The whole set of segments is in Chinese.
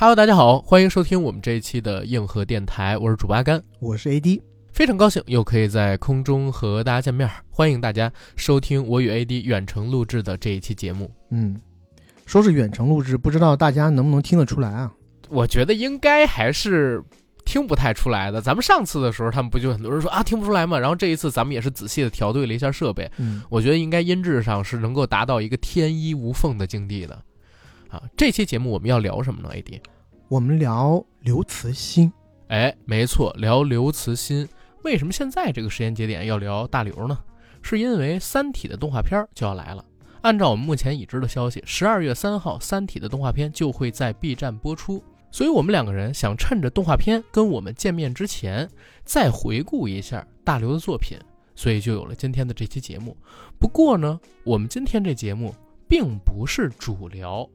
Hello，大家好，欢迎收听我们这一期的硬核电台，我是主八甘，我是 AD，非常高兴又可以在空中和大家见面，欢迎大家收听我与 AD 远程录制的这一期节目。嗯，说是远程录制，不知道大家能不能听得出来啊？我觉得应该还是听不太出来的。咱们上次的时候，他们不就很多人说啊听不出来吗？然后这一次咱们也是仔细的调对了一下设备，嗯，我觉得应该音质上是能够达到一个天衣无缝的境地的。啊，这期节目我们要聊什么呢？AD，我们聊刘慈欣。哎，没错，聊刘慈欣。为什么现在这个时间节点要聊大刘呢？是因为《三体》的动画片就要来了。按照我们目前已知的消息，十二月三号，《三体》的动画片就会在 B 站播出。所以，我们两个人想趁着动画片跟我们见面之前，再回顾一下大刘的作品，所以就有了今天的这期节目。不过呢，我们今天这节目并不是主聊。《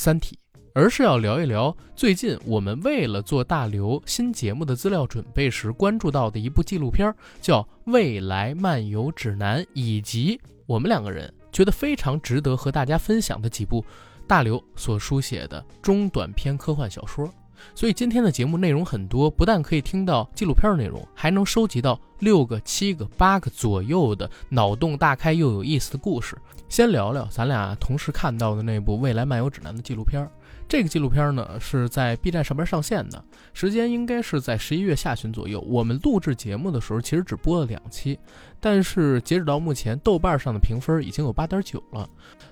三体》，而是要聊一聊最近我们为了做大刘新节目的资料准备时关注到的一部纪录片，叫《未来漫游指南》，以及我们两个人觉得非常值得和大家分享的几部大刘所书写的中短篇科幻小说。所以今天的节目内容很多，不但可以听到纪录片内容，还能收集到六个、七个、八个左右的脑洞大开又有意思的故事。先聊聊咱俩同时看到的那部《未来漫游指南》的纪录片。这个纪录片呢是在 B 站上边上线的，时间应该是在十一月下旬左右。我们录制节目的时候其实只播了两期，但是截止到目前，豆瓣上的评分已经有八点九了。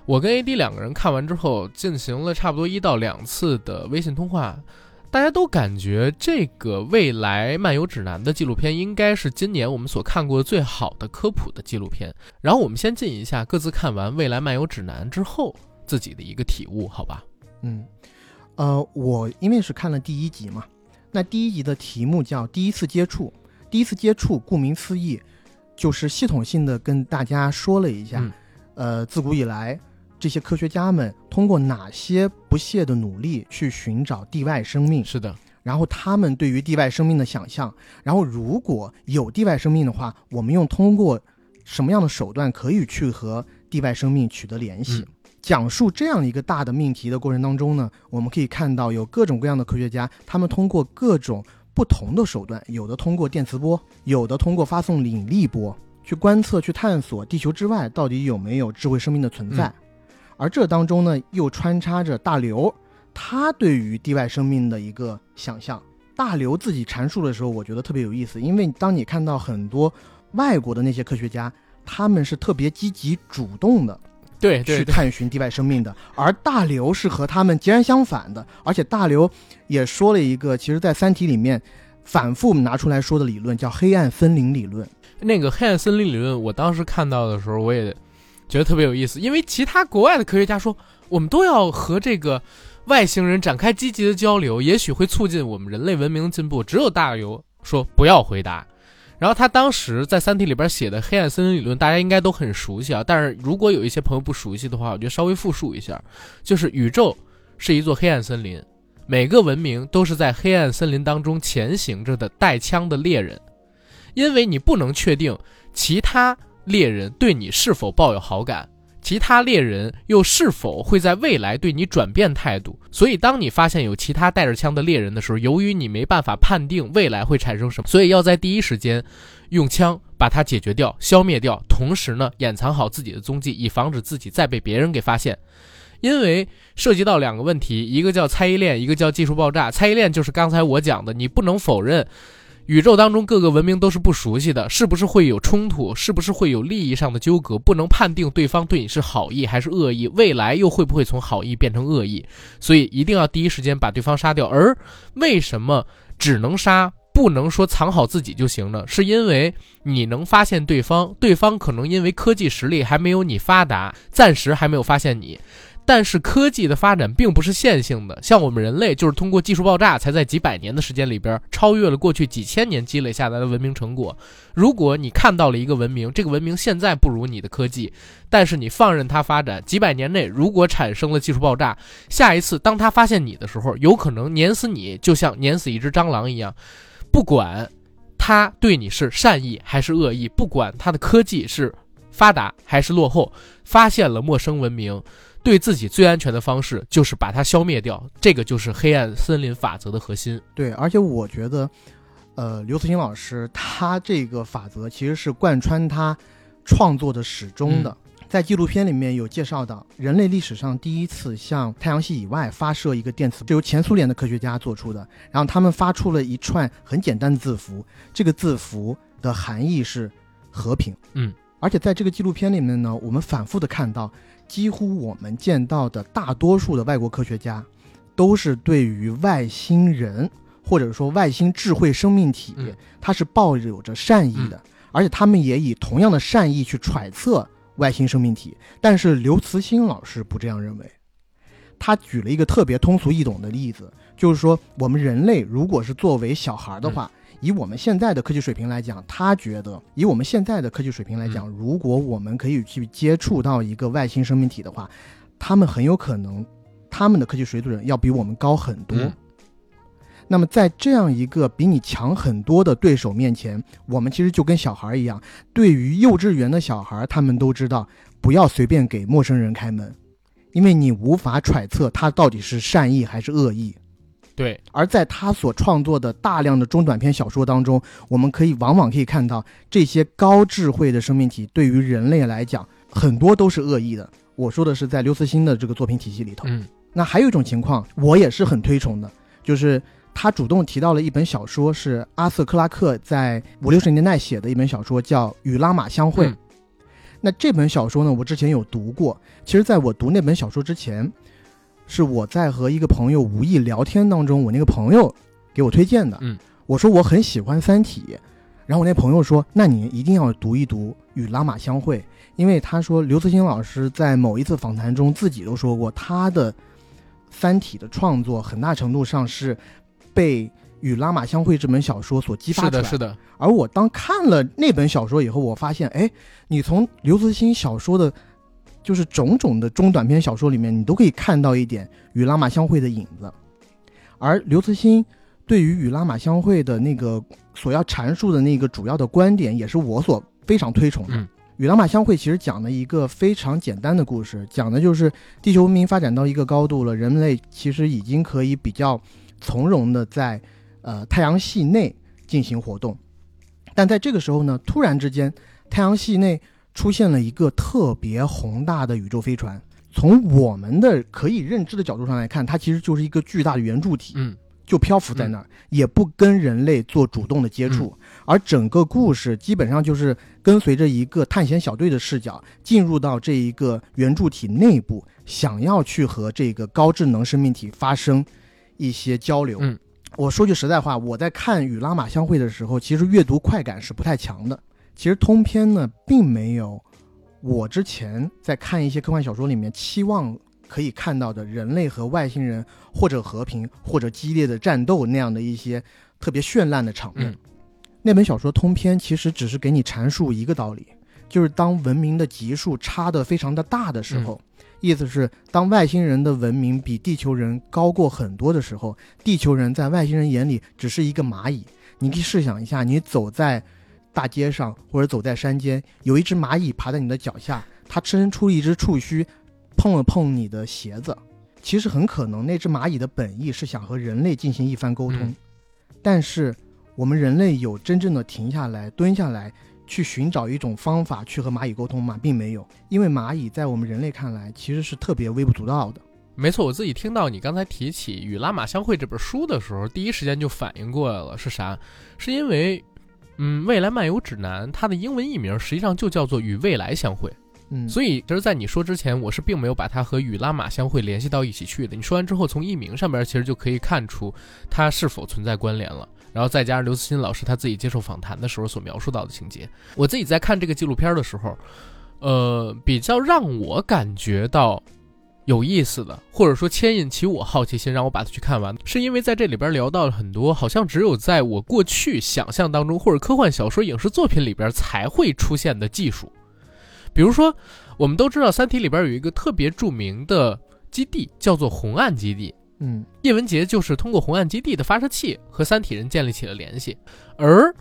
我跟 AD 两个人看完之后，进行了差不多一到两次的微信通话。大家都感觉这个未来漫游指南的纪录片应该是今年我们所看过最好的科普的纪录片。然后我们先进一下各自看完未来漫游指南之后自己的一个体悟，好吧？嗯，呃，我因为是看了第一集嘛，那第一集的题目叫“第一次接触”，第一次接触，顾名思义，就是系统性的跟大家说了一下，呃，自古以来。这些科学家们通过哪些不懈的努力去寻找地外生命？是的，然后他们对于地外生命的想象，然后如果有地外生命的话，我们用通过什么样的手段可以去和地外生命取得联系？讲述这样一个大的命题的过程当中呢，我们可以看到有各种各样的科学家，他们通过各种不同的手段，有的通过电磁波，有的通过发送引力波去观测、去探索地球之外到底有没有智慧生命的存在。而这当中呢，又穿插着大刘他对于地外生命的一个想象。大刘自己阐述的时候，我觉得特别有意思，因为当你看到很多外国的那些科学家，他们是特别积极主动的，对，去探寻地外生命的，而大刘是和他们截然相反的。而且大刘也说了一个，其实在《三体》里面反复拿出来说的理论，叫黑暗森林理论。那个黑暗森林理论，我当时看到的时候，我也。觉得特别有意思，因为其他国外的科学家说，我们都要和这个外星人展开积极的交流，也许会促进我们人类文明的进步。只有大刘说不要回答。然后他当时在《三体》里边写的黑暗森林理论，大家应该都很熟悉啊。但是如果有一些朋友不熟悉的话，我就稍微复述一下，就是宇宙是一座黑暗森林，每个文明都是在黑暗森林当中前行着的带枪的猎人，因为你不能确定其他。猎人对你是否抱有好感？其他猎人又是否会在未来对你转变态度？所以，当你发现有其他带着枪的猎人的时候，由于你没办法判定未来会产生什么，所以要在第一时间用枪把它解决掉、消灭掉，同时呢，掩藏好自己的踪迹，以防止自己再被别人给发现。因为涉及到两个问题，一个叫猜疑链，一个叫技术爆炸。猜疑链就是刚才我讲的，你不能否认。宇宙当中各个文明都是不熟悉的，是不是会有冲突？是不是会有利益上的纠葛？不能判定对方对你是好意还是恶意，未来又会不会从好意变成恶意？所以一定要第一时间把对方杀掉。而为什么只能杀，不能说藏好自己就行呢？是因为你能发现对方，对方可能因为科技实力还没有你发达，暂时还没有发现你。但是科技的发展并不是线性的，像我们人类就是通过技术爆炸，才在几百年的时间里边超越了过去几千年积累下来的文明成果。如果你看到了一个文明，这个文明现在不如你的科技，但是你放任它发展，几百年内如果产生了技术爆炸，下一次当它发现你的时候，有可能碾死你，就像碾死一只蟑螂一样。不管他对你是善意还是恶意，不管他的科技是发达还是落后，发现了陌生文明。对自己最安全的方式就是把它消灭掉，这个就是黑暗森林法则的核心。对，而且我觉得，呃，刘慈欣老师他这个法则其实是贯穿他创作的始终的。在纪录片里面有介绍到，人类历史上第一次向太阳系以外发射一个电磁，是由前苏联的科学家做出的。然后他们发出了一串很简单的字符，这个字符的含义是和平。嗯，而且在这个纪录片里面呢，我们反复的看到，几乎我们见到的大多数的外国科学家，都是对于外星人或者说外星智慧生命体，嗯他是抱有着善意的，而且他们也以同样的善意去揣测。外星生命体，但是刘慈欣老师不这样认为。他举了一个特别通俗易懂的例子，就是说，我们人类如果是作为小孩的话，以我们现在的科技水平来讲，他觉得以我们现在的科技水平来讲，如果我们可以去接触到一个外星生命体的话，他们很有可能他们的科技水准要比我们高很多。嗯那么在这样一个比你强很多的对手面前，我们其实就跟小孩一样。对于幼稚园的小孩，他们都知道不要随便给陌生人开门，因为你无法揣测他到底是善意还是恶意。对，而在他所创作的大量的中短篇小说当中，我们可以往往可以看到这些高智慧的生命体对于人类来讲，很多都是恶意的。我说的是在刘慈欣的这个作品体系里头。嗯那还有一种情况，我也是很推崇的，就是他主动提到了一本小说，是阿瑟·克拉克在五六十年代写的一本小说，叫《与拉玛相会》。嗯那这本小说呢，我之前有读过。其实，在我读那本小说之前，是我在和一个朋友无意聊天当中，我那个朋友给我推荐的。嗯，我说我很喜欢《三体》，然后我那朋友说，那你一定要读一读《与拉玛相会》，因为他说刘慈欣老师在某一次访谈中自己都说过，他的《三体》的创作很大程度上是被《与拉玛相会》这本小说所激发是的，出来是的，而我当看了那本小说以后，我发现，哎，你从刘慈欣小说的，就是种种的中短篇小说里面，你都可以看到一点与拉玛相会的影子。而刘慈欣对于与拉玛相会的那个所要阐述的那个主要的观点，也是我所非常推崇的。嗯与拉玛相会其实讲了一个非常简单的故事，讲的就是地球文明发展到一个高度了，人类其实已经可以比较从容的在呃太阳系内进行活动，但在这个时候呢，突然之间，太阳系内出现了一个特别宏大的宇宙飞船。从我们的可以认知的角度上来看，它其实就是一个巨大的圆柱体，嗯就漂浮在那儿，也不跟人类做主动的接触。而整个故事基本上就是跟随着一个探险小队的视角，进入到这一个圆柱体内部，想要去和这个高智能生命体发生一些交流。嗯我说句实在话，我在看《与拉玛相会》的时候，其实阅读快感是不太强的。其实通篇呢，并没有我之前在看一些科幻小说里面期望可以看到的人类和外星人或者和平或者激烈的战斗那样的一些特别绚烂的场面。嗯那本小说通篇其实只是给你阐述一个道理，就是当文明的级数差得非常的大的时候，意思是当外星人的文明比地球人高过很多的时候，地球人在外星人眼里只是一个蚂蚁。你可以试想一下，你走在大街上或者走在山间，有一只蚂蚁爬在你的脚下，它伸出一只触须，碰了碰你的鞋子。其实很可能那只蚂蚁的本意是想和人类进行一番沟通，嗯但是我们人类有真正的停下来、蹲下来去寻找一种方法去和蚂蚁沟通吗？并没有，因为蚂蚁在我们人类看来其实是特别微不足道的。没错，我自己听到你刚才提起《与拉玛相会》这本书的时候，第一时间就反应过来了，是啥？是因为，嗯，《未来漫游指南》它的英文译名实际上就叫做《与未来相会》，嗯，所以其实，在你说之前，我是并没有把它和《与拉玛相会》联系到一起去的。你说完之后，从译名上边其实就可以看出它是否存在关联了。然后再加上刘慈欣老师他自己接受访谈的时候所描述到的情节，我自己在看这个纪录片的时候，呃，比较让我感觉到有意思的，或者说牵引起我好奇心，让我把它去看完，是因为在这里边聊到了很多好像只有在我过去想象当中，或者科幻小说、影视作品里边才会出现的技术。比如说，我们都知道《三体》里边有一个特别著名的基地，叫做红岸基地。嗯叶文洁就是通过红岸基地的发射器和三体人建立起了联系，而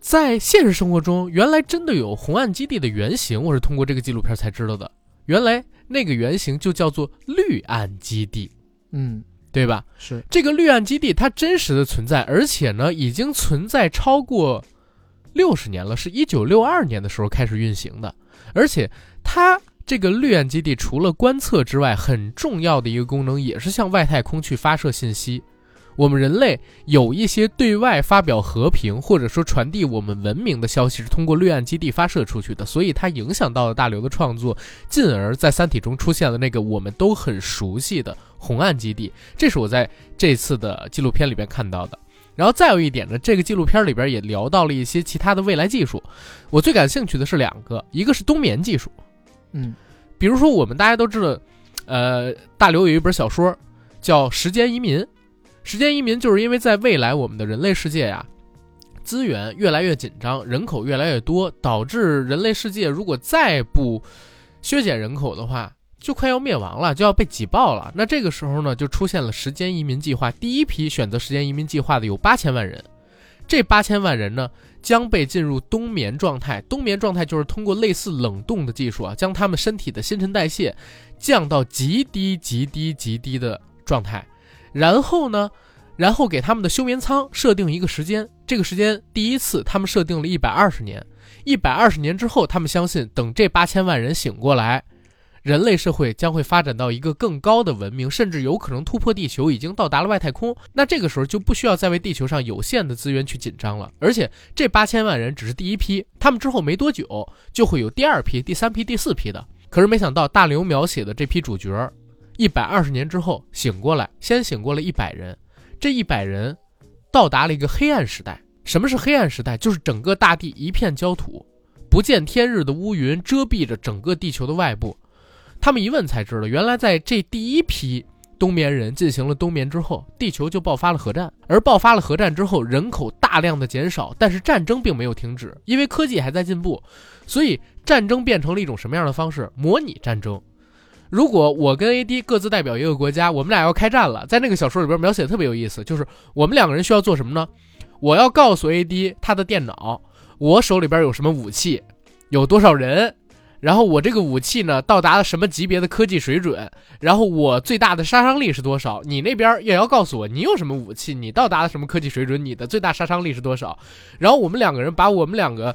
在现实生活中，原来真的有红岸基地的原型，我是通过这个纪录片才知道的。原来那个原型就叫做绿岸基地，嗯，对吧？是，这个绿岸基地它真实的存在，而且呢，已经存在超过六十年了，是一九六二年的时候开始运行的。而且它这个绿岸基地除了观测之外，很重要的一个功能也是向外太空去发射信息。我们人类有一些对外发表和平或者说传递我们文明的消息是通过绿岸基地发射出去的，所以它影响到了大刘的创作，进而在《三体》中出现了那个我们都很熟悉的红岸基地。这是我在这次的纪录片里边看到的。然后再有一点呢，这个纪录片里边也聊到了一些其他的未来技术。我最感兴趣的是两个，一个是冬眠技术，嗯比如说我们大家都知道，呃，大刘有一本小说叫《时间移民》。时间移民就是因为在未来我们的人类世界呀，资源越来越紧张，人口越来越多，导致人类世界如果再不削减人口的话，就快要灭亡了，就要被挤爆了。那这个时候呢，就出现了时间移民计划。第一批选择时间移民计划的有八千万人，这八千万人呢将被进入冬眠状态。冬眠状态就是通过类似冷冻的技术啊，将他们身体的新陈代谢降到极低、极低、极低的状态。然后呢，然后给他们的休眠舱设定一个时间，这个时间第一次他们设定了一百二十年，一百二十年之后，他们相信等这八千万人醒过来，人类社会将会发展到一个更高的文明，甚至有可能突破地球，已经到达了外太空。那这个时候就不需要再为地球上有限的资源去紧张了。而且这八千万人只是第一批，他们之后没多久就会有第二批、第三批、第四批的。可是没想到大刘描写的这批主角。一百二十年之后醒过来，先醒过了一百人，这一百人到达了一个黑暗时代。什么是黑暗时代？就是整个大地一片焦土，不见天日的乌云遮蔽着整个地球的外部。他们一问才知道，原来在这第一批冬眠人进行了冬眠之后，地球就爆发了核战。而爆发了核战之后，人口大量的减少，但是战争并没有停止，因为科技还在进步，所以战争变成了一种什么样的方式？模拟战争。如果我跟 AD 各自代表一个国家，我们俩要开战了，在那个小说里边描写特别有意思，就是我们两个人需要做什么呢？我要告诉 AD 他的电脑，我手里边有什么武器，有多少人，然后我这个武器呢到达了什么级别的科技水准，然后我最大的杀伤力是多少？你那边也要告诉我你有什么武器，你到达了什么科技水准，你的最大杀伤力是多少？然后我们两个人把我们两个。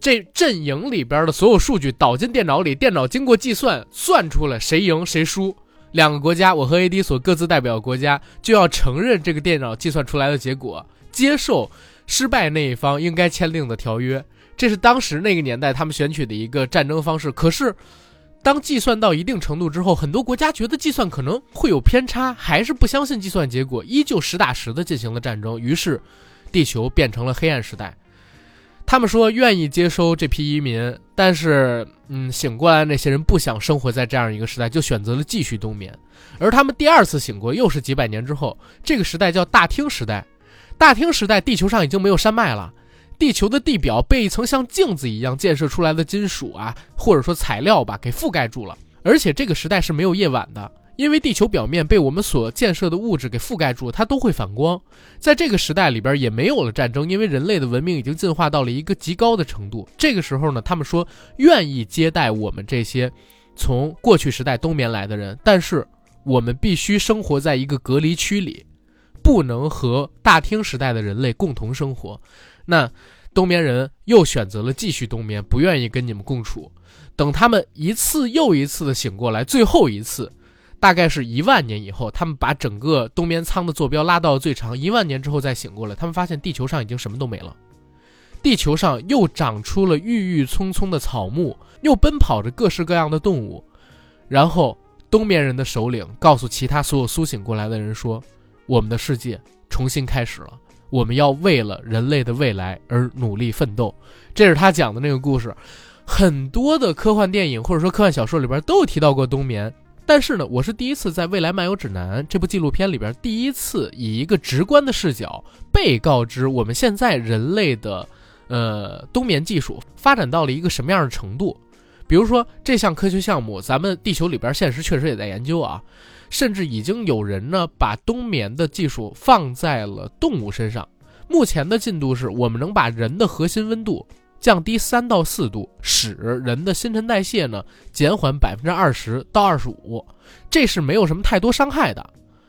这阵营里边的所有数据导进电脑里，电脑经过计算算出来谁赢谁输。两个国家，我和 AD 所各自代表的国家就要承认这个电脑计算出来的结果，接受失败那一方应该签订的条约。这是当时那个年代他们选取的一个战争方式。可是，当计算到一定程度之后，很多国家觉得计算可能会有偏差，还是不相信计算结果，依旧实打实的进行了战争。于是，地球变成了黑暗时代。他们说愿意接收这批移民，但是，嗯，醒过来那些人不想生活在这样一个时代，就选择了继续冬眠。而他们第二次醒过，又是几百年之后，这个时代叫大厅时代。大厅时代，地球上已经没有山脉了，地球的地表被一层像镜子一样建设出来的金属啊，或者说材料吧，给覆盖住了。而且这个时代是没有夜晚的。因为地球表面被我们所建设的物质给覆盖住，它都会反光。在这个时代里边也没有了战争，因为人类的文明已经进化到了一个极高的程度。这个时候呢，他们说愿意接待我们这些从过去时代冬眠来的人，但是我们必须生活在一个隔离区里，不能和大厅时代的人类共同生活。那冬眠人又选择了继续冬眠，不愿意跟你们共处。等他们一次又一次的醒过来，最后一次。大概是一万年以后，他们把整个冬眠舱的坐标拉到了最长。一万年之后再醒过来，他们发现地球上已经什么都没了，地球上又长出了郁郁葱葱的草木，又奔跑着各式各样的动物。然后冬眠人的首领告诉其他所有苏醒过来的人说：“我们的世界重新开始了，我们要为了人类的未来而努力奋斗。”这是他讲的那个故事。很多的科幻电影或者说科幻小说里边都有提到过冬眠。但是呢，我是第一次在《未来漫游指南》这部纪录片里边，第一次以一个直观的视角被告知我们现在人类的，呃，冬眠技术发展到了一个什么样的程度。比如说这项科学项目，咱们地球里边现实确实也在研究啊，甚至已经有人呢把冬眠的技术放在了动物身上。目前的进度是我们能把人的核心温度降低三到四度，使人的新陈代谢呢减缓百分之二十到二十五，这是没有什么太多伤害的。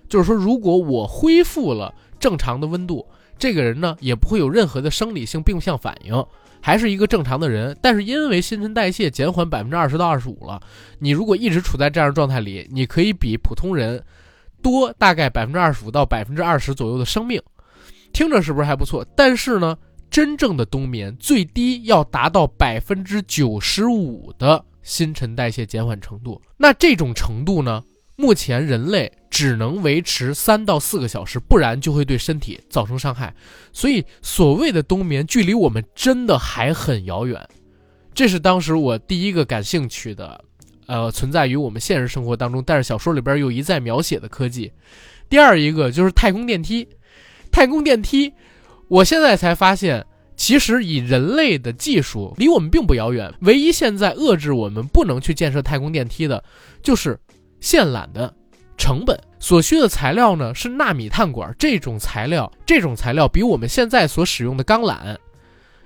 就是说，如果我恢复了正常的温度，这个人呢也不会有任何的生理性病象反应，还是一个正常的人。但是因为新陈代谢减缓百分之二十到二十五了，你如果一直处在这样的状态里，你可以比普通人多大概百分之二十五到百分之二十左右的生命。听着是不是还不错？但是呢，真正的冬眠最低要达到百分之九十五的新陈代谢减缓程度。那这种程度呢，目前人类只能维持三到四个小时，不然就会对身体造成伤害。所以，所谓的冬眠距离我们真的还很遥远。这是当时我第一个感兴趣的，呃，存在于我们现实生活当中，但是小说里边又一再描写的科技。第二一个就是太空电梯。太空电梯，我现在才发现，其实以人类的技术离我们并不遥远。唯一现在遏制我们不能去建设太空电梯的，就是线缆的成本。所需的材料呢是纳米碳管，这种材料，这种材料比我们现在所使用的钢缆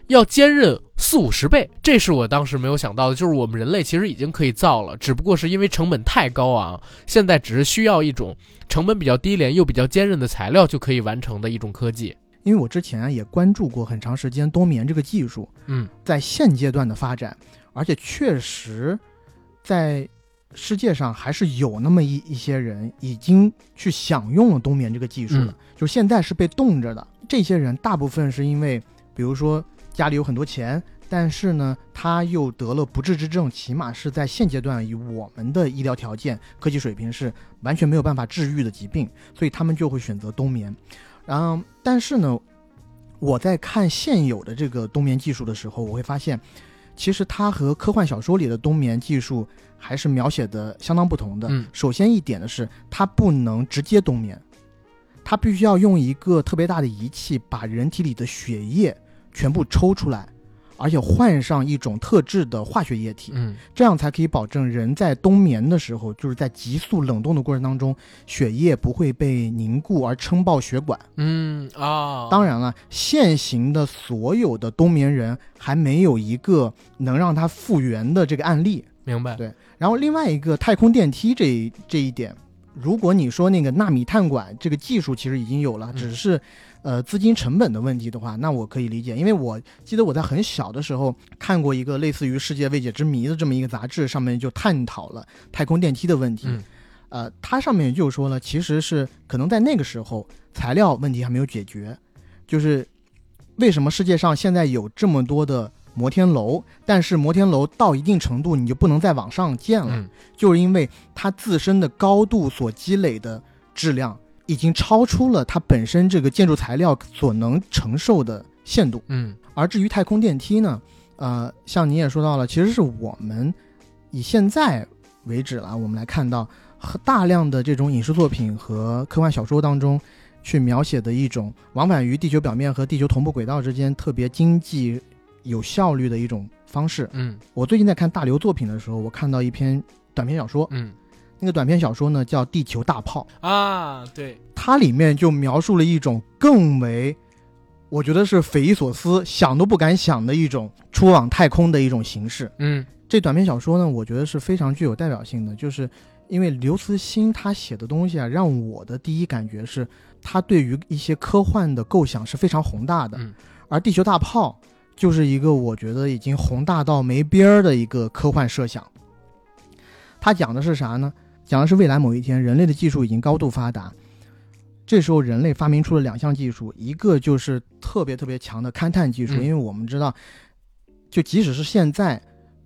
要坚韧四五十倍。这是我当时没有想到的，就是我们人类其实已经可以造了，只不过是因为成本太高昂，现在只是需要一种。成本比较低廉又比较坚韧的材料就可以完成的一种科技。因为我之前也关注过很长时间冬眠这个技术，嗯，在现阶段的发展，而且确实，在世界上还是有那么一一些人已经去享用了冬眠这个技术了，就现在是被冻着的。这些人大部分是因为，比如说家里有很多钱。但是呢，他又得了不治之症，起码是在现阶段以我们的医疗条件、科技水平是完全没有办法治愈的疾病，所以他们就会选择冬眠。然后，但是呢，我在看现有的这个冬眠技术的时候，我会发现，其实它和科幻小说里的冬眠技术还是描写的相当不同的。嗯，首先一点的是，它不能直接冬眠，它必须要用一个特别大的仪器把人体里的血液全部抽出来。而且换上一种特制的化学液体，嗯，这样才可以保证人在冬眠的时候，就是在急速冷冻的过程当中，血液不会被凝固而撑爆血管。嗯啊，当然了，现行的所有的冬眠人还没有一个能让它复原的这个案例。明白。对，然后另外一个太空电梯这这一点，如果你说那个纳米碳管这个技术其实已经有了，只是。呃，资金成本的问题的话，那我可以理解，因为我记得我在很小的时候看过一个类似于《世界未解之谜》的这么一个杂志，上面就探讨了太空电梯的问题。呃，它上面就说了，其实是可能在那个时候材料问题还没有解决，就是为什么世界上现在有这么多的摩天楼，但是摩天楼到一定程度你就不能再往上建了，就是因为它自身的高度所积累的质量。已经超出了它本身这个建筑材料所能承受的限度。嗯，而至于太空电梯呢，呃，像你也说到了，其实是我们以现在为止了，我们来看到大量的这种影视作品和科幻小说当中去描写的一种往返于地球表面和地球同步轨道之间特别经济、有效率的一种方式。嗯，我最近在看大刘作品的时候，我看到一篇短篇小说。嗯。那个短篇小说呢，叫《地球大炮》啊，对，它里面就描述了一种更为，我觉得是匪夷所思、想都不敢想的一种出往太空的一种形式。嗯，这短篇小说呢，我觉得是非常具有代表性的，就是因为刘慈欣他写的东西啊，让我的第一感觉是，他对于一些科幻的构想是非常宏大的，而《地球大炮》就是一个我觉得已经宏大到没边儿的一个科幻设想。他讲的是啥呢？讲的是未来某一天，人类的技术已经高度发达，这时候人类发明出了两项技术，一个就是特别特别强的勘探技术，因为我们知道，就即使是现在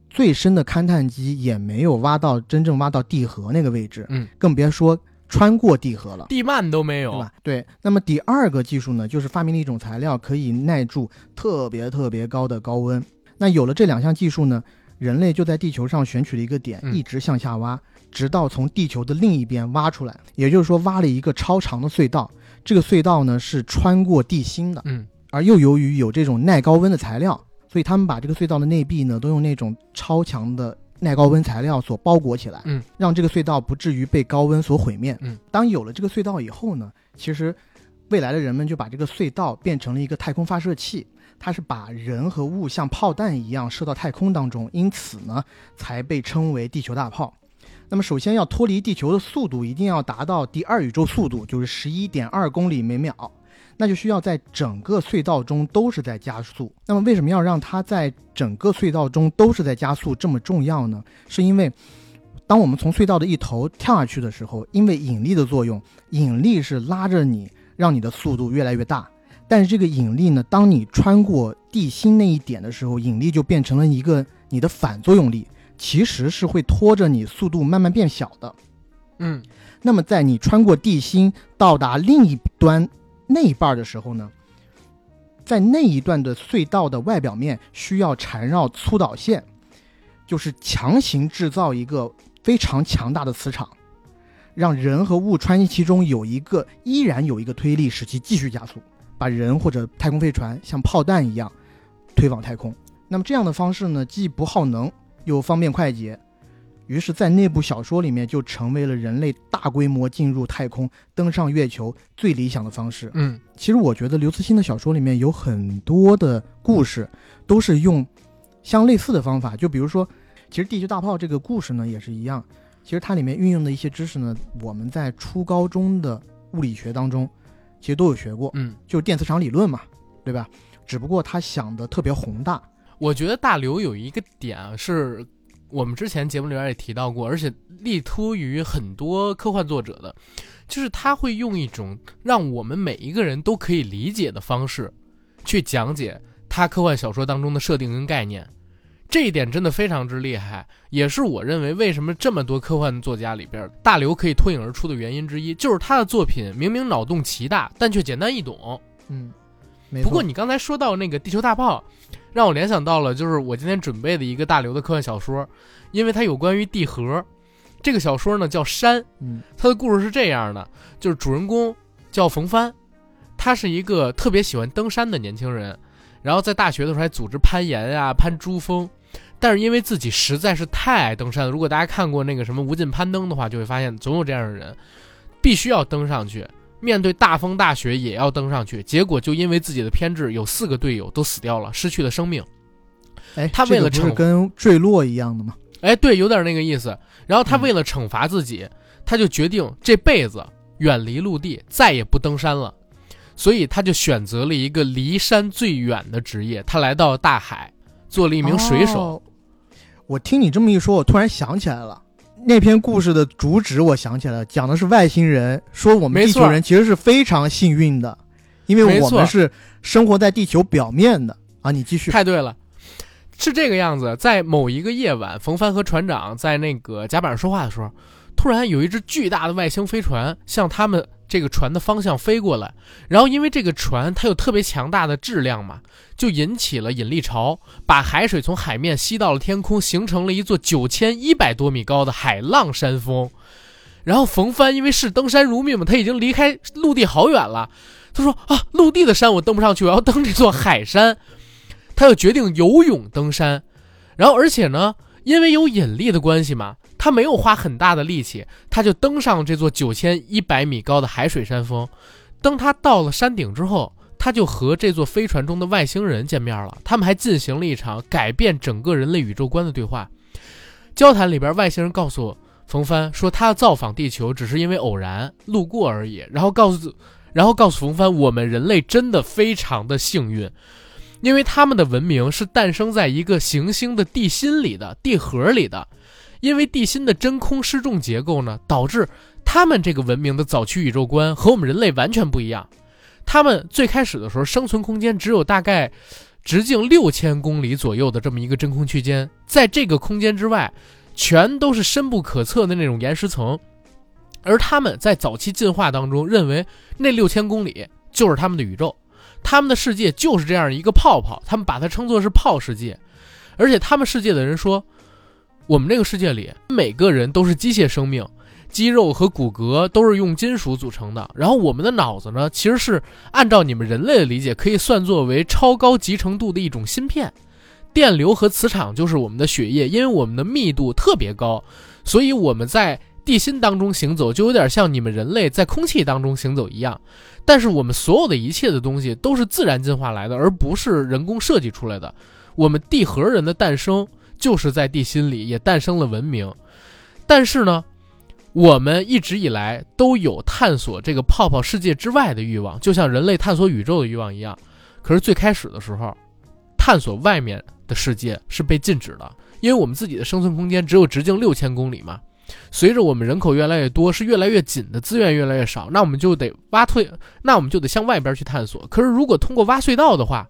最深的勘探机也没有挖到真正挖到地核那个位置，嗯，更别说穿过地核了，地幔都没有，对吧？对。那么第二个技术呢，就是发明了一种材料，可以耐住特别特别高的高温。那有了这两项技术呢，人类就在地球上选取了一个点，一直向下挖。直到从地球的另一边挖出来，也就是说挖了一个超长的隧道。这个隧道呢是穿过地心的，嗯，而又由于有这种耐高温的材料，所以他们把这个隧道的内壁呢都用那种超强的耐高温材料所包裹起来，嗯，让这个隧道不至于被高温所毁灭。嗯，当有了这个隧道以后呢，其实未来的人们就把这个隧道变成了一个太空发射器。它是把人和物像炮弹一样射到太空当中，因此呢才被称为地球大炮。那么首先要脱离地球的速度一定要达到第二宇宙速度，就是十一点二公里每秒，那就需要在整个隧道中都是在加速。那么为什么要让它在整个隧道中都是在加速这么重要呢？是因为当我们从隧道的一头跳下去的时候，因为引力的作用，引力是拉着你，让你的速度越来越大。但是这个引力呢，当你穿过地心那一点的时候，引力就变成了一个你的反作用力，其实是会拖着你速度慢慢变小的。嗯，那么在你穿过地心到达另一端那一半的时候呢，在那一段的隧道的外表面需要缠绕粗导线，就是强行制造一个非常强大的磁场，让人和物穿行其中有一个依然有一个推力，使其继续加速。把人或者太空飞船像炮弹一样推往太空，那么这样的方式呢，既不耗能又方便快捷，于是，在那部小说里面就成为了人类大规模进入太空、登上月球最理想的方式。嗯，其实我觉得刘慈欣的小说里面有很多的故事都是用相类似的方法，就比如说，其实地球大炮这个故事呢也是一样，其实它里面运用的一些知识呢，我们在初高中的物理学当中。其实都有学过，嗯，就是电磁场理论嘛，对吧？只不过他想的特别宏大。我觉得大刘有一个点啊，是我们之前节目里边也提到过，而且力突于很多科幻作者的，就是他会用一种让我们每一个人都可以理解的方式，去讲解他科幻小说当中的设定跟概念。这一点真的非常之厉害，也是我认为为什么这么多科幻作家里边大刘可以脱颖而出的原因之一，就是他的作品明明脑洞奇大，但却简单易懂。嗯，不过你刚才说到那个地球大炮，让我联想到了就是我今天准备的一个大刘的科幻小说，因为它有关于地核。这个小说呢叫《山》，嗯，它的故事是这样的，就是主人公叫冯帆，他是一个特别喜欢登山的年轻人。然后在大学的时候还组织攀岩啊，攀珠峰，但是因为自己实在是太爱登山了。如果大家看过那个什么无尽攀登的话，就会发现总有这样的人，必须要登上去，面对大风大雪也要登上去。结果就因为自己的偏执，有四个队友都死掉了，失去了生命。哎，他为了惩跟坠落一样的吗？哎，对，有点那个意思。然后他为了惩罚自己，他就决定这辈子远离陆地，再也不登山了。所以他就选择了一个离山最远的职业，他来到大海，做了一名水手。我听你这么一说，我突然想起来了，那篇故事的主旨我想起来了，讲的是外星人说我们地球人其实是非常幸运的，因为我们是生活在地球表面的啊。你继续。太对了，是这个样子。在某一个夜晚，冯帆和船长在那个甲板上说话的时候，突然有一只巨大的外星飞船向他们。这个船的方向飞过来，然后因为这个船它有特别强大的质量嘛，就引起了引力潮，把海水从海面吸到了天空，形成了一座九千一百多米高的海浪山峰。然后冯帆因为是登山如命嘛，他已经离开陆地好远了，他说啊，陆地的山我登不上去，我要登这座海山。他就决定游泳登山，然后而且呢，因为有引力的关系嘛。他没有花很大的力气，他就登上这座九千一百米高的海水山峰。当他到了山顶之后，他就和这座飞船中的外星人见面了。他们还进行了一场改变整个人类宇宙观的对话。交谈里边，外星人告诉冯帆说，他造访地球只是因为偶然路过而已。然后告诉，然后告诉冯帆，我们人类真的非常的幸运，因为他们的文明是诞生在一个行星的地心里的地核里的。因为地心的真空失重结构呢，导致他们这个文明的早期宇宙观和我们人类完全不一样。他们最开始的时候，生存空间只有大概直径六千公里左右的这么一个真空区间，在这个空间之外，全都是深不可测的那种岩石层。而他们在早期进化当中，认为那六千公里就是他们的宇宙，他们的世界就是这样一个泡泡，他们把它称作是泡世界。而且他们世界的人说。我们这个世界里，每个人都是机械生命，肌肉和骨骼都是用金属组成的。然后我们的脑子呢，其实是按照你们人类的理解，可以算作为超高集成度的一种芯片。电流和磁场就是我们的血液，因为我们的密度特别高，所以我们在地心当中行走，就有点像你们人类在空气当中行走一样。但是我们所有的一切的东西都是自然进化来的，而不是人工设计出来的。我们地核人的诞生就是在地心里，也诞生了文明。但是呢，我们一直以来都有探索这个泡泡世界之外的欲望，就像人类探索宇宙的欲望一样。可是最开始的时候，探索外面的世界是被禁止的，因为我们自己的生存空间只有直径六千公里嘛。随着我们人口越来越多，是越来越紧的，资源越来越少，那我们就得挖退，那我们就得向外边去探索。可是如果通过挖隧道的话，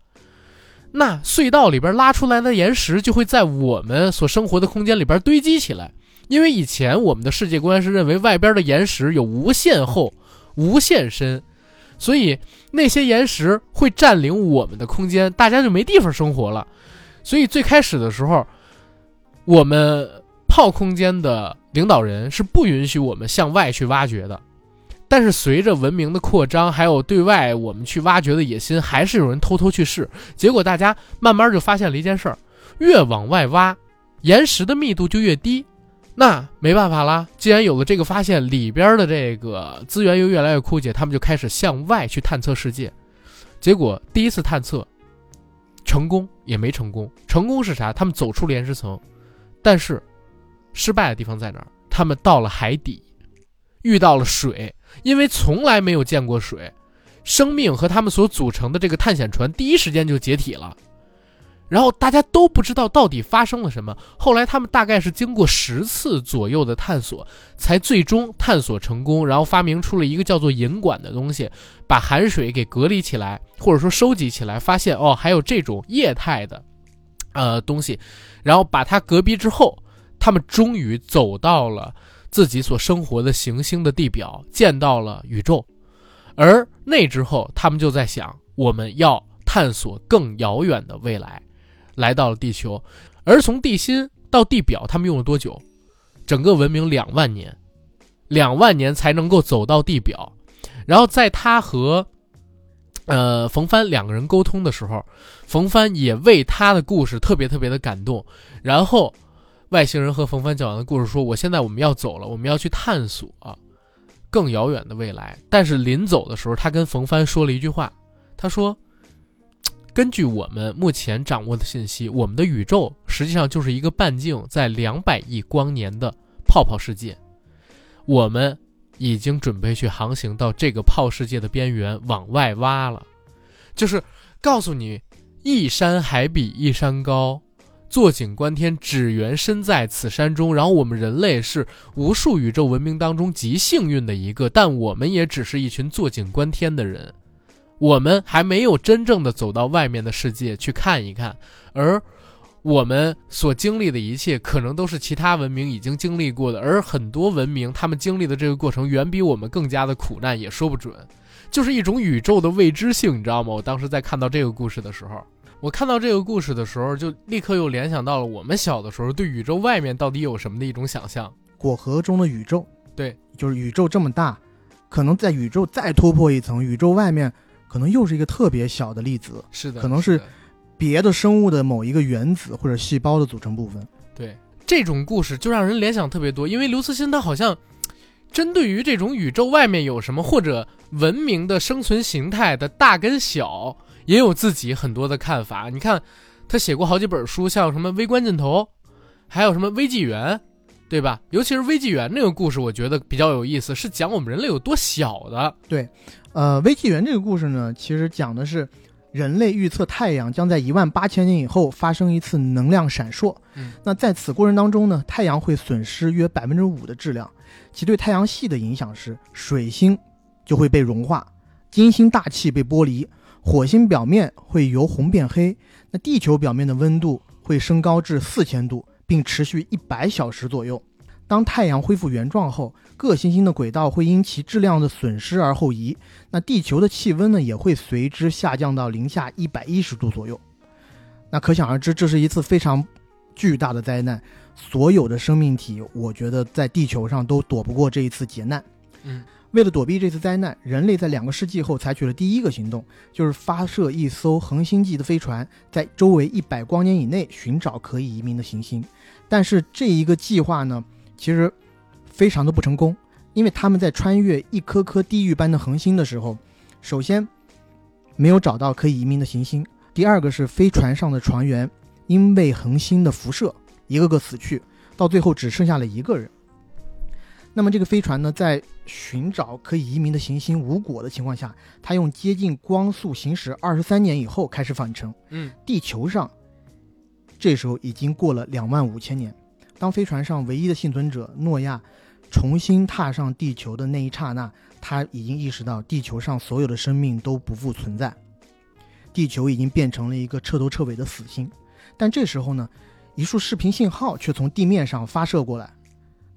那隧道里边拉出来的岩石就会在我们所生活的空间里边堆积起来，因为以前我们的世界观是认为外边的岩石有无限厚、无限深，所以那些岩石会占领我们的空间，大家就没地方生活了。所以最开始的时候，我们泡空间的领导人是不允许我们向外去挖掘的。但是随着文明的扩张，还有对外我们去挖掘的野心，还是有人偷偷去试。结果大家慢慢就发现了一件事儿：越往外挖，岩石的密度就越低。那没办法啦，既然有了这个发现，里边的这个资源又越来越枯竭，他们就开始向外去探测世界。结果第一次探测成功也没成功。成功是啥？他们走出岩石层，但是失败的地方在哪儿？他们到了海底，遇到了水。因为从来没有见过水，生命和他们所组成的这个探险船第一时间就解体了，然后大家都不知道到底发生了什么。后来他们大概是经过十次左右的探索，才最终探索成功，然后发明出了一个叫做引管的东西，把海水给隔离起来，或者说收集起来，发现哦还有这种液态的，呃东西，然后把它隔壁之后，他们终于走到了。自己所生活的行星的地表，见到了宇宙，而那之后，他们就在想，我们要探索更遥远的未来，来到了地球。而从地心到地表，他们用了多久？整个文明两万年，两万年才能够走到地表。然后在他和，呃，冯帆两个人沟通的时候，冯帆也为他的故事特别特别的感动。然后。外星人和冯帆讲完的故事说：“我现在我们要走了，我们要去探索更遥远的未来。”但是临走的时候，他跟冯帆说了一句话：“他说，根据我们目前掌握的信息，我们的宇宙实际上就是一个半径在两百亿光年的泡泡世界。我们已经准备去航行到这个泡世界的边缘，往外挖了，就是告诉你，一山还比一山高。”坐井观天，只缘身在此山中。然后我们人类是无数宇宙文明当中极幸运的一个，但我们也只是一群坐井观天的人，我们还没有真正的走到外面的世界去看一看。而我们所经历的一切，可能都是其他文明已经经历过的，而很多文明他们经历的这个过程，远比我们更加的苦难，也说不准。就是一种宇宙的未知性，你知道吗？我当时在看到这个故事的时候。我看到这个故事的时候，就立刻又联想到了我们小的时候对宇宙外面到底有什么的一种想象。果核中的宇宙，对，就是宇宙这么大，可能在宇宙再突破一层，宇宙外面可能又是一个特别小的粒子，是的，可能是别的生物的某一个原子或者细胞的组成部分。对，这种故事就让人联想特别多，因为刘慈欣他好像针对于这种宇宙外面有什么或者文明的生存形态的大跟小。也有自己很多的看法。你看，他写过好几本书，像什么《微观镜头》，还有什么《微纪元》，对吧？尤其是《微纪元》这个故事，我觉得比较有意思，是讲我们人类有多小的。对，呃，《微纪元》这个故事呢，其实讲的是人类预测太阳将在一万八千年以后发生一次能量闪烁。嗯，那在此过程当中呢，太阳会损失约百分之五的质量，其对太阳系的影响是水星就会被融化，金星大气被剥离。火星表面会由红变黑，那地球表面的温度会升高至四千度，并持续一百小时左右。当太阳恢复原状后，各行星的轨道会因其质量的损失而后移，那地球的气温呢也会随之下降到零下一百一十度左右。那可想而知，这是一次非常巨大的灾难，所有的生命体，我觉得在地球上都躲不过这一次劫难。嗯。为了躲避这次灾难，人类在两个世纪后采取了第一个行动，就是发射一艘恒星级的飞船，在周围一百光年以内寻找可以移民的行星。但是这一个计划呢，其实非常的不成功，因为他们在穿越一颗颗地狱般的恒星的时候，首先没有找到可以移民的行星，第二个是飞船上的船员因为恒星的辐射一个个死去，到最后只剩下了一个人。那么这个飞船呢，在寻找可以移民的行星无果的情况下，它用接近光速行驶二十三年以后开始返程。嗯地球上这时候已经过了两万五千年。当飞船上唯一的幸存者诺亚重新踏上地球的那一刹那，他已经意识到地球上所有的生命都不复存在，地球已经变成了一个彻头彻尾的死星。但这时候呢，一束视频信号却从地面上发射过来。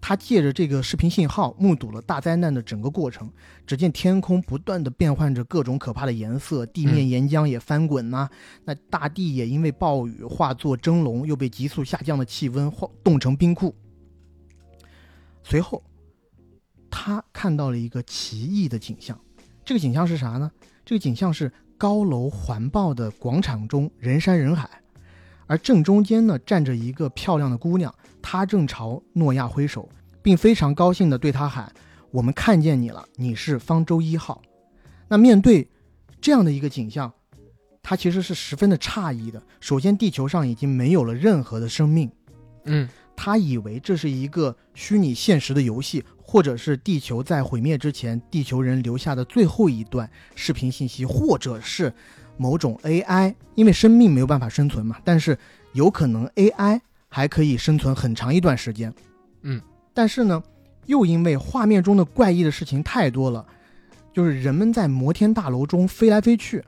他借着这个视频信号，目睹了大灾难的整个过程。只见天空不断的变换着各种可怕的颜色，地面岩浆也翻滚呐、那大地也因为暴雨化作蒸笼，又被急速下降的气温化冻成冰库。随后，他看到了一个奇异的景象。这个景象是啥呢？这个景象是高楼环抱的广场中人山人海，而正中间呢站着一个漂亮的姑娘，她正朝诺亚挥手，并非常高兴地对他喊：“我们看见你了，你是方舟一号。”那面对这样的一个景象，他其实是十分的诧异的。首先，地球上已经没有了任何的生命，嗯他以为这是一个虚拟现实的游戏，或者是地球在毁灭之前地球人留下的最后一段视频信息，或者是某种 AI，因为生命没有办法生存嘛，但是有可能 AI 还可以生存很长一段时间。嗯，但是呢，又因为画面中的怪异的事情太多了，就是人们在摩天大楼中飞来飞去，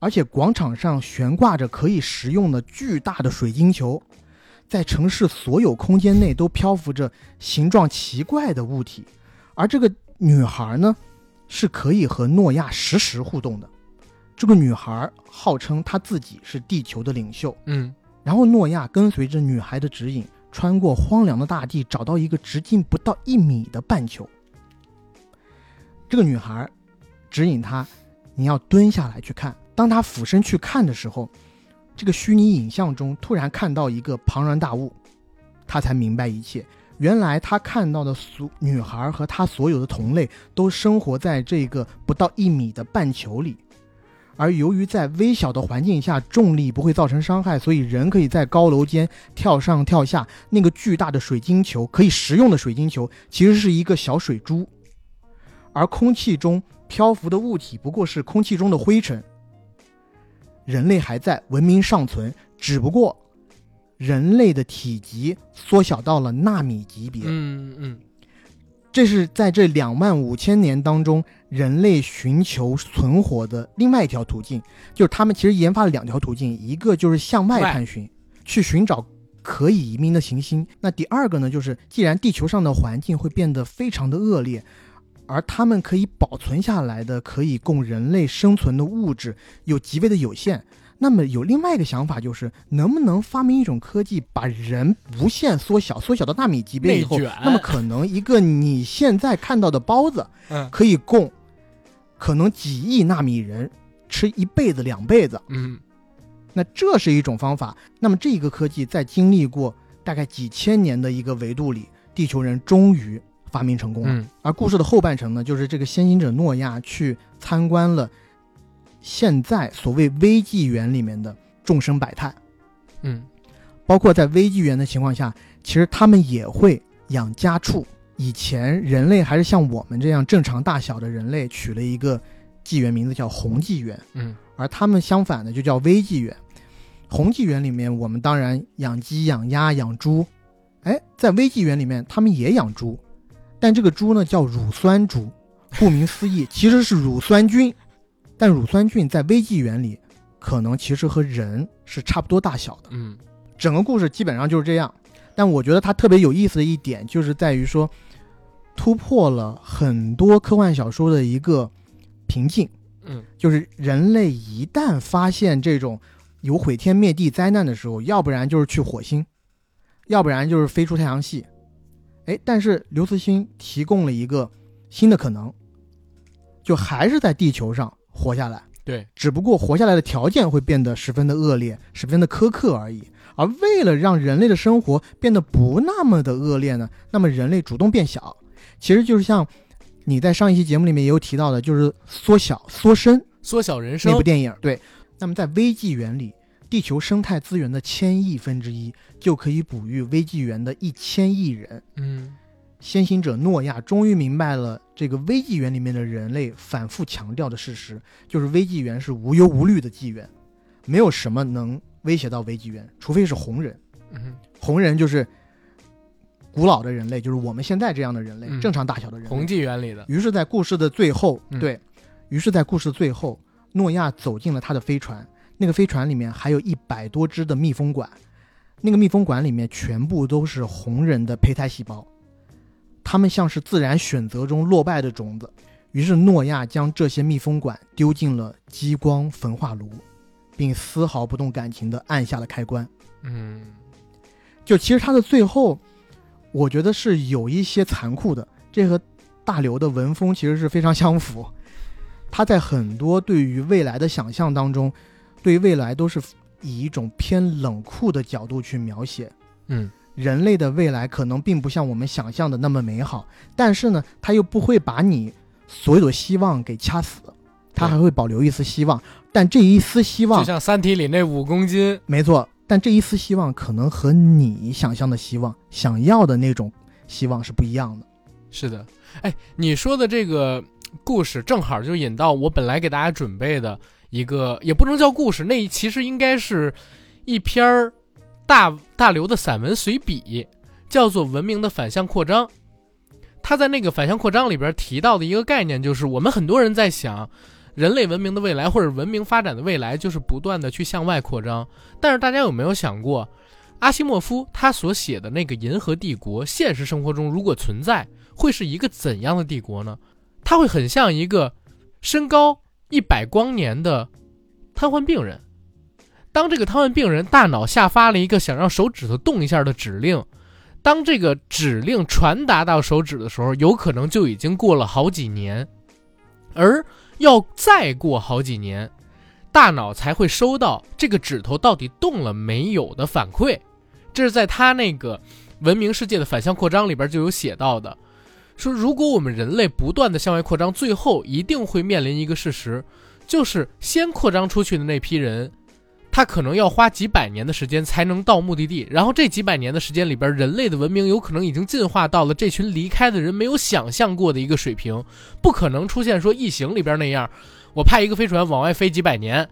而且广场上悬挂着可以食用的巨大的水晶球。在城市所有空间内都漂浮着形状奇怪的物体，而这个女孩呢，是可以和诺亚实时互动的。这个女孩号称她自己是地球的领袖，嗯然后诺亚跟随着女孩的指引，穿过荒凉的大地，找到一个直径不到一米的半球。这个女孩指引他，你要蹲下来去看。当他俯身去看的时候，这个虚拟影像中突然看到一个庞然大物，他才明白一切。原来他看到的所女孩和他所有的同类都生活在这个不到一米的半球里，而由于在微小的环境下重力不会造成伤害，所以人可以在高楼间跳上跳下。那个巨大的水晶球，可以食用的水晶球，其实是一个小水珠，而空气中漂浮的物体不过是空气中的灰尘。人类还在，文明尚存，只不过人类的体积缩小到了纳米级别。嗯嗯这是在这两万五千年当中，人类寻求存活的另外一条途径，就是他们其实研发了两条途径，一个就是向外外探寻，去寻找可以移民的行星；那第二个呢，就是既然地球上的环境会变得非常的恶劣，而他们可以保存下来的可以供人类生存的物质又极为的有限。那么有另外一个想法，就是能不能发明一种科技，把人无限缩小，缩小到纳米级别以后，那么可能一个你现在看到的包子，嗯可以供可能几亿纳米人吃一辈子、两辈子。嗯那这是一种方法。那么这一个科技在经历过大概几千年的一个维度里，地球人终于发明成功了。嗯而故事的后半程呢，就是这个先行者诺亚去参观了现在所谓微纪元里面的众生百态，嗯。包括在微纪元的情况下，其实他们也会养家畜。以前人类还是像我们这样正常大小的人类，取了一个纪元名字叫红纪元，嗯。而他们相反的就叫微纪元。红纪元里面，我们当然养鸡、养鸭、养猪，哎，在微纪元里面，他们也养猪，但这个猪呢叫乳酸猪，顾名思义，其实是乳酸菌。但乳酸菌在微纪元里，可能其实和人是差不多大小的。嗯整个故事基本上就是这样。但我觉得它特别有意思的一点，就是在于说，突破了很多科幻小说的一个瓶颈，嗯就是人类一旦发现这种有毁天灭地灾难的时候，要不然就是去火星，要不然就是飞出太阳系。哎，但是刘慈欣提供了一个新的可能，就还是在地球上活下来。对，只不过活下来的条件会变得十分的恶劣，十分的苛刻而已。而为了让人类的生活变得不那么的恶劣呢，那么人类主动变小，其实就是像你在上一期节目里面也有提到的，就是缩小、缩身缩小人生那部电影。对，那么在微纪元里，地球生态资源的千亿分之一就可以哺育微纪元的一千亿人。嗯先行者诺亚终于明白了这个微纪元里面的人类反复强调的事实，就是微纪元是无忧无虑的纪元，没有什么能威胁到微纪元，除非是红人。嗯红人就是古老的人类，就是我们现在这样的人类，嗯正常大小的人类。红纪元里的于是，在故事的最后，嗯对于是，在故事的最后，诺亚走进了他的飞船，那个飞船里面还有一百多只的蜜蜂管，那个蜜蜂管里面全部都是红人的胚胎细胞，他们像是自然选择中落败的种子。于是，诺亚将这些密封管丢进了激光焚化炉，并丝毫不动感情地按下了开关。嗯就其实它的最后，我觉得是有一些残酷的。这和大刘的文风其实是非常相符。他在很多对于未来的想象当中，对未来都是以一种偏冷酷的角度去描写。嗯人类的未来可能并不像我们想象的那么美好，但是呢，他又不会把你所有的希望给掐死，他还会保留一丝希望。但这一丝希望就像《三体》里那五公斤，没错，但这一丝希望可能和你想象的希望、想要的那种希望是不一样的。是的，哎，你说的这个故事正好就引到我本来给大家准备的一个，也不能叫故事，那其实应该是一篇儿大大刘的散文随笔，叫做《文明的反向扩张》。他在那个反向扩张里边提到的一个概念，就是我们很多人在想，人类文明的未来或者文明发展的未来，就是不断的去向外扩张。但是大家有没有想过，阿西莫夫他所写的那个银河帝国，现实生活中如果存在，会是一个怎样的帝国呢？它会很像一个身高一百光年的瘫痪病人。当这个瘫痪病人大脑下发了一个想让手指头动一下的指令，当这个指令传达到手指的时候，有可能就已经过了好几年，而要再过好几年，大脑才会收到这个指头到底动了没有的反馈。这是在他那个文明世界的反向扩张里边就有写到的。说，如果我们人类不断的向外扩张，最后一定会面临一个事实，就是先扩张出去的那批人，他可能要花几百年的时间才能到目的地。然后这几百年的时间里边，人类的文明有可能已经进化到了这群离开的人没有想象过的一个水平，不可能出现说异形里边那样，我派一个飞船往外飞几百年，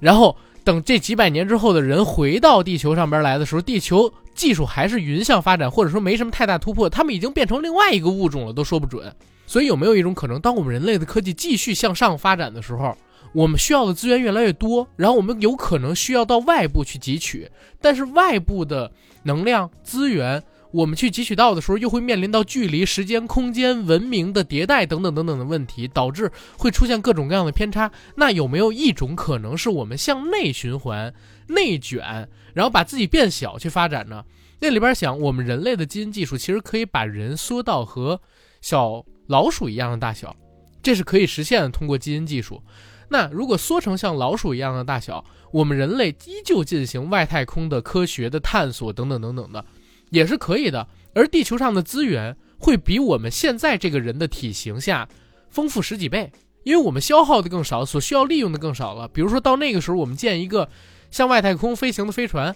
然后等这几百年之后的人回到地球上边来的时候，地球技术还是云向发展，或者说没什么太大突破，他们已经变成另外一个物种了，都说不准。所以有没有一种可能，当我们人类的科技继续向上发展的时候，我们需要的资源越来越多，然后我们有可能需要到外部去汲取，但是外部的能量资源，我们去汲取到的时候，又会面临到距离、时间、空间、文明的迭代等等等等的问题，导致会出现各种各样的偏差。那有没有一种可能是我们向内循环、内卷，然后把自己变小去发展呢？那里边想，我们人类的基因技术其实可以把人缩到和小老鼠一样的大小，这是可以实现的，通过基因技术。那如果缩成像老鼠一样的大小，我们人类依旧进行外太空的科学的探索等等等等的，也是可以的。而地球上的资源会比我们现在这个人的体型下丰富十几倍，因为我们消耗的更少，所需要利用的更少了。比如说到那个时候，我们建一个向外太空飞行的飞船，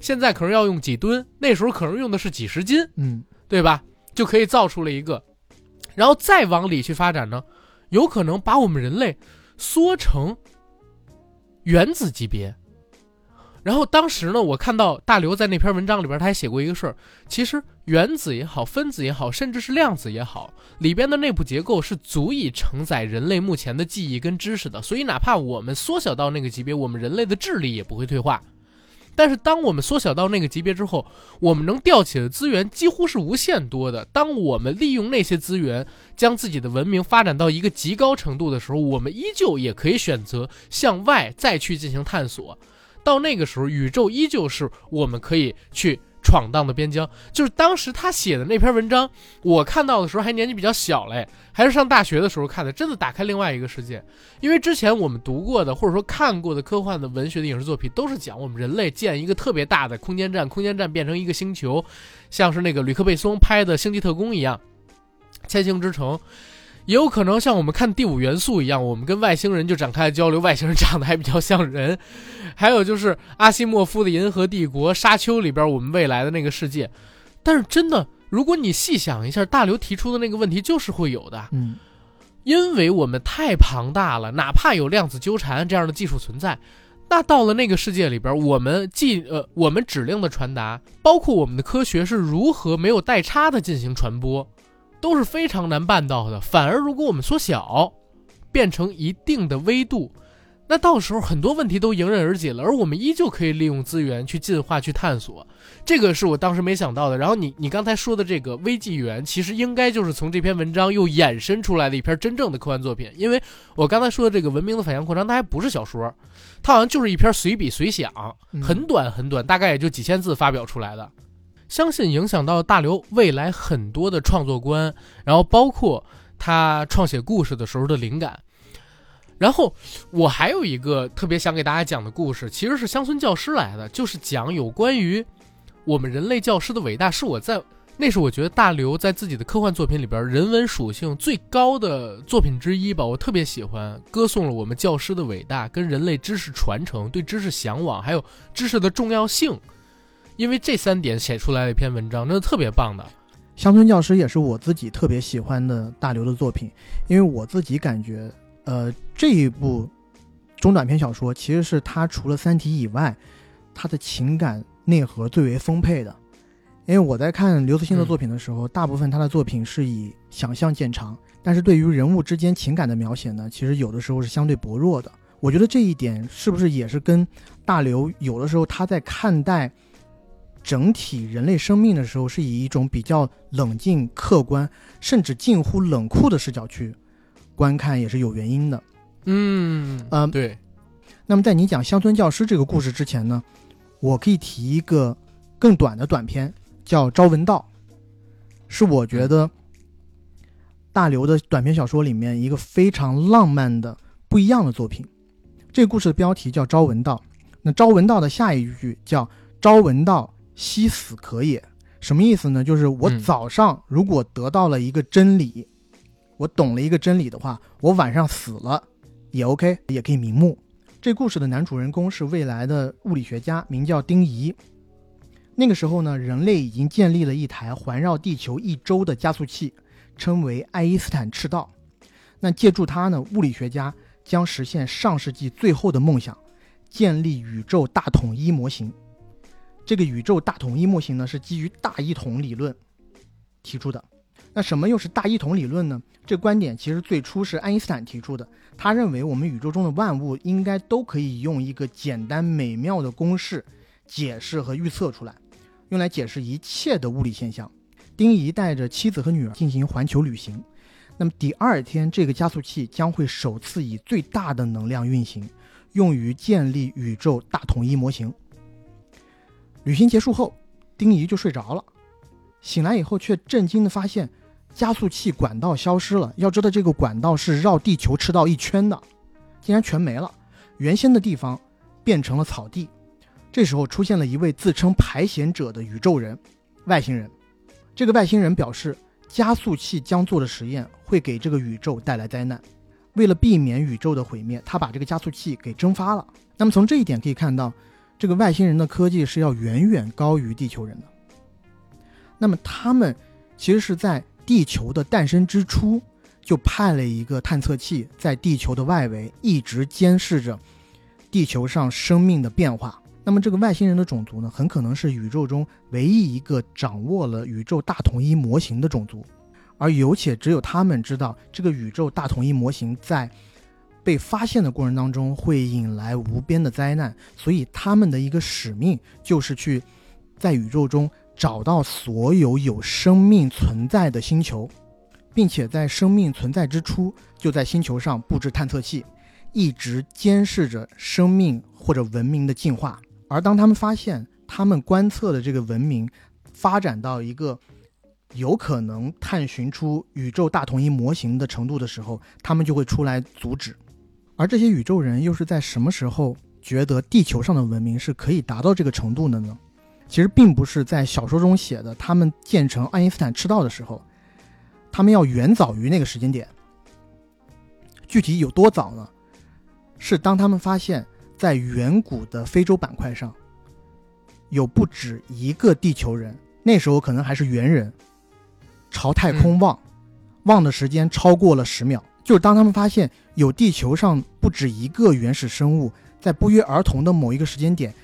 现在可能要用几吨，那时候可能用的是几十斤，嗯，对吧？就可以造出了一个，然后再往里去发展呢，有可能把我们人类缩成原子级别。然后当时呢，我看到大刘在那篇文章里边，他还写过一个事儿，其实原子也好，分子也好，甚至是量子也好，里边的内部结构是足以承载人类目前的记忆跟知识的。所以哪怕我们缩小到那个级别，我们人类的智力也不会退化。但是当我们缩小到那个级别之后，我们能调起的资源几乎是无限多的。当我们利用那些资源，将自己的文明发展到一个极高程度的时候，我们依旧也可以选择向外再去进行探索。到那个时候，宇宙依旧是我们可以去闯荡的边疆。就是当时他写的那篇文章，我看到的时候还年纪比较小嘞，还是上大学的时候看的，真的打开另外一个世界。因为之前我们读过的或者说看过的科幻的文学的影视作品，都是讲我们人类建一个特别大的空间站，空间站变成一个星球，像是那个吕克贝松拍的《星际特工》一样。千星之城，也有可能像我们看第五元素一样，我们跟外星人就展开了交流，外星人长得还比较像人。还有就是阿西莫夫的《银河帝国》《沙丘》里边我们未来的那个世界，但是真的，如果你细想一下，大刘提出的那个问题就是会有的，嗯，因为我们太庞大了，哪怕有量子纠缠这样的技术存在。那到了那个世界里边，我们既呃，我们指令的传达，包括我们的科学是如何没有代差的进行传播，都是非常难办到的。反而，如果我们缩小，变成一定的微度。那到时候很多问题都迎刃而解了，而我们依旧可以利用资源去进化、去探索。这个是我当时没想到的。然后你你刚才说的这个微纪元，其实应该就是从这篇文章又衍生出来的一篇真正的科幻作品。因为我刚才说的这个文明的反向扩张，它还不是小说，它好像就是一篇随笔随想，很短很短，大概也就几千字发表出来的。相信影响到大刘未来很多的创作观，然后包括他创写故事的时候的灵感。然后我还有一个特别想给大家讲的故事，其实是乡村教师来的，就是讲有关于我们人类教师的伟大。是我在那是我觉得大刘在自己的科幻作品里边人文属性最高的作品之一吧，我特别喜欢，歌颂了我们教师的伟大，跟人类知识传承、对知识向往，还有知识的重要性。因为这三点写出来了一篇文章，真的特别棒的。乡村教师也是我自己特别喜欢的大刘的作品，因为我自己感觉。呃，这一部中短篇小说其实是他除了《三体》以外，他的情感内核最为丰沛的。因为我在看刘慈欣的作品的时候，大部分他的作品是以想象见长，但是对于人物之间情感的描写呢，其实有的时候是相对薄弱的。我觉得这一点是不是也是跟大刘有的时候他在看待整体人类生命的时候，是以一种比较冷静、客观，甚至近乎冷酷的视角去。观看也是有原因的，嗯嗯，对。那么在你讲乡村教师这个故事之前呢，我可以提一个更短的短片，叫《朝闻道》，是我觉得大刘的短篇小说里面一个非常浪漫的不一样的作品。这个故事的标题叫《朝闻道》，那《朝闻道》的下一句叫“朝闻道，夕死可也”，什么意思呢？就是我早上如果得到了一个真理。我懂了一个真理的话，我晚上死了也 OK，也可以瞑目。这故事的男主人公是未来的物理学家，名叫丁仪。那个时候呢，人类已经建立了一台环绕地球一周的加速器，称为爱因斯坦赤道。那借助它呢，物理学家将实现上世纪最后的梦想，建立宇宙大统一模型。这个宇宙大统一模型呢，是基于大一统理论提出的。那什么又是大一统理论呢？这观点其实最初是爱因斯坦提出的。他认为我们宇宙中的万物应该都可以用一个简单美妙的公式解释和预测出来，用来解释一切的物理现象。丁仪带着妻子和女儿进行环球旅行。那么第二天，这个加速器将会首次以最大的能量运行，用于建立宇宙大统一模型。旅行结束后，丁仪就睡着了，醒来以后却震惊地发现。加速器管道消失了。要知道，这个管道是绕地球赤道一圈的，竟然全没了。原先的地方变成了草地。这时候出现了一位自称排险者的宇宙人，外星人。这个外星人表示，加速器将做的实验会给这个宇宙带来灾难。为了避免宇宙的毁灭，他把这个加速器给蒸发了。那么从这一点可以看到，这个外星人的科技是要远远高于地球人的。那么他们其实是在。地球的诞生之初，就派了一个探测器在地球的外围，一直监视着地球上生命的变化。那么，这个外星人的种族呢，很可能是宇宙中唯一一个掌握了宇宙大统一模型的种族，而有且只有他们知道，这个宇宙大统一模型在被发现的过程当中会引来无边的灾难，所以他们的一个使命就是去在宇宙中。找到所有有生命存在的星球，并且在生命存在之初就在星球上布置探测器，一直监视着生命或者文明的进化。而当他们发现他们观测的这个文明发展到一个有可能探寻出宇宙大统一模型的程度的时候，他们就会出来阻止。而这些宇宙人又是在什么时候觉得地球上的文明是可以达到这个程度的呢？其实并不是在小说中写的，他们建成爱因斯坦赤道的时候，他们要远早于那个时间点。具体有多早呢？是当他们发现，在远古的非洲板块上，有不止一个地球人，那时候可能还是猿人，朝太空望，望的时间超过了十秒。就是当他们发现有地球上不止一个原始生物，在不约而同的某一个时间点，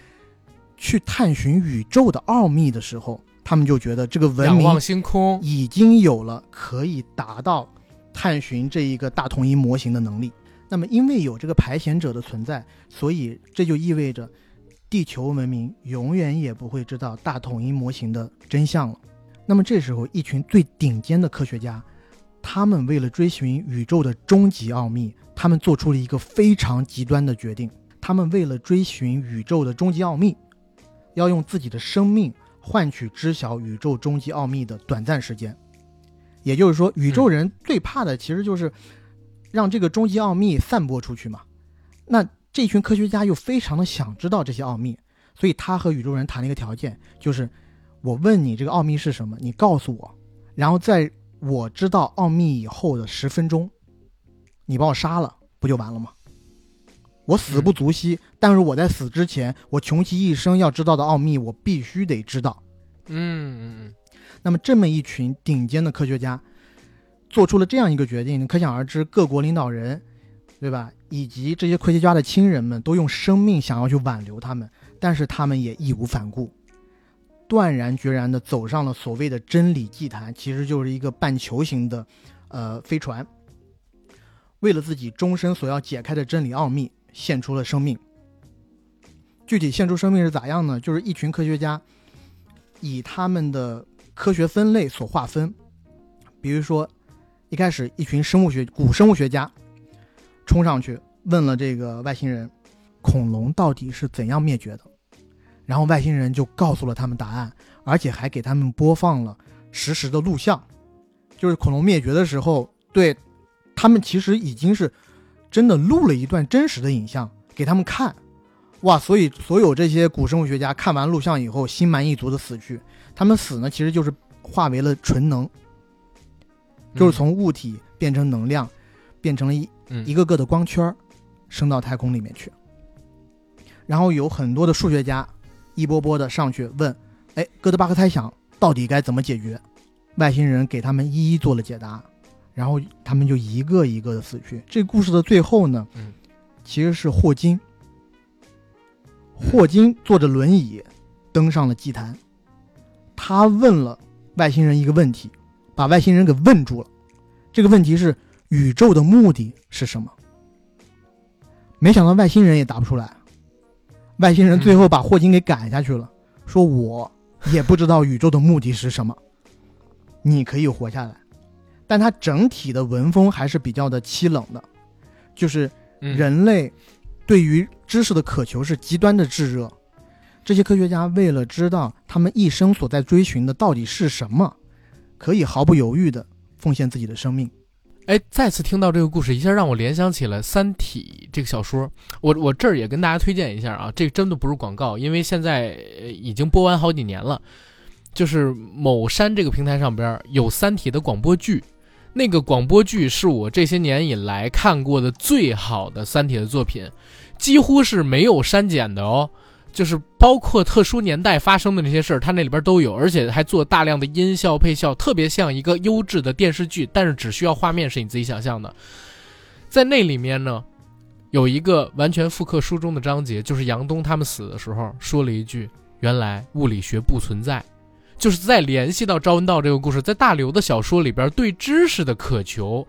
去探寻宇宙的奥秘的时候，他们就觉得这个文明仰望星空，已经有了可以达到探寻这一个大统一模型的能力。那么，因为有这个排险者的存在，所以这就意味着地球文明永远也不会知道大统一模型的真相了。那么这时候，一群最顶尖的科学家，他们为了追寻宇宙的终极奥秘，他们做出了一个非常极端的决定。他们为了追寻宇宙的终极奥秘，要用自己的生命换取知晓宇宙终极奥秘的短暂时间。也就是说，宇宙人最怕的其实就是让这个终极奥秘散播出去嘛。那这群科学家又非常的想知道这些奥秘，所以他和宇宙人谈了一个条件，就是我问你这个奥秘是什么，你告诉我，然后在我知道奥秘以后的十分钟，你把我杀了，不就完了吗？我死不足惜，但是我在死之前，我穷其一生要知道的奥秘，我必须得知道。嗯嗯嗯，那么这么一群顶尖的科学家，做出了这样一个决定，可想而知，各国领导人，对吧？以及这些科学家的亲人们，都用生命想要去挽留他们，但是他们也义无反顾，断然决然地走上了所谓的真理祭坛，其实就是一个半球形的，呃，飞船。为了自己终身所要解开的真理奥秘，献出了生命。具体献出生命是咋样呢？就是一群科学家。以他们的科学分类所划分，比如说，一开始一群生物学古生物学家冲上去问了这个外星人，恐龙到底是怎样灭绝的，然后外星人就告诉了他们答案，而且还给他们播放了实时的录像，就是恐龙灭绝的时候，对他们其实已经是真的录了一段真实的影像给他们看。哇！所以所有这些古生物学家看完录像以后，心满意足的死去。他们死呢，其实就是化为了纯能，就是从物体变成能量，变成了一一个个的光圈，升到太空里面去。然后有很多的数学家一波波的上去问：“哎，哥德巴赫猜想到底该怎么解决？”外星人给他们一一做了解答，然后他们就一个一个的死去。这故事的最后呢，其实是霍金。霍金坐着轮椅登上了祭坛，他问了外星人一个问题，把外星人给问住了。这个问题是宇宙的目的是什么？没想到外星人也答不出来。外星人最后把霍金给赶下去了，说我也不知道宇宙的目的是什么。你可以活下来，但他整体的文风还是比较的凄冷的，就是人类。对于知识的渴求是极端的炙热，这些科学家为了知道他们一生所在追寻的到底是什么，可以毫不犹豫的奉献自己的生命。哎，再次听到这个故事，一下让我联想起了《三体》这个小说。我我这儿也跟大家推荐一下啊，这个真的不是广告，因为现在已经播完好几年了。就是某山这个平台上边有《三体》的广播剧。那个广播剧是我这些年以来看过的最好的《三体》的作品，几乎是没有删减的哦，就是包括特殊年代发生的那些事儿，它那里边都有，而且还做大量的音效配效，特别像一个优质的电视剧，但是只需要画面是你自己想象的。在那里面呢，有一个完全复刻书中的章节，就是杨东他们死的时候说了一句：“原来物理学不存在。”就是在联系到赵文道这个故事，在大刘的小说里边，对知识的渴求，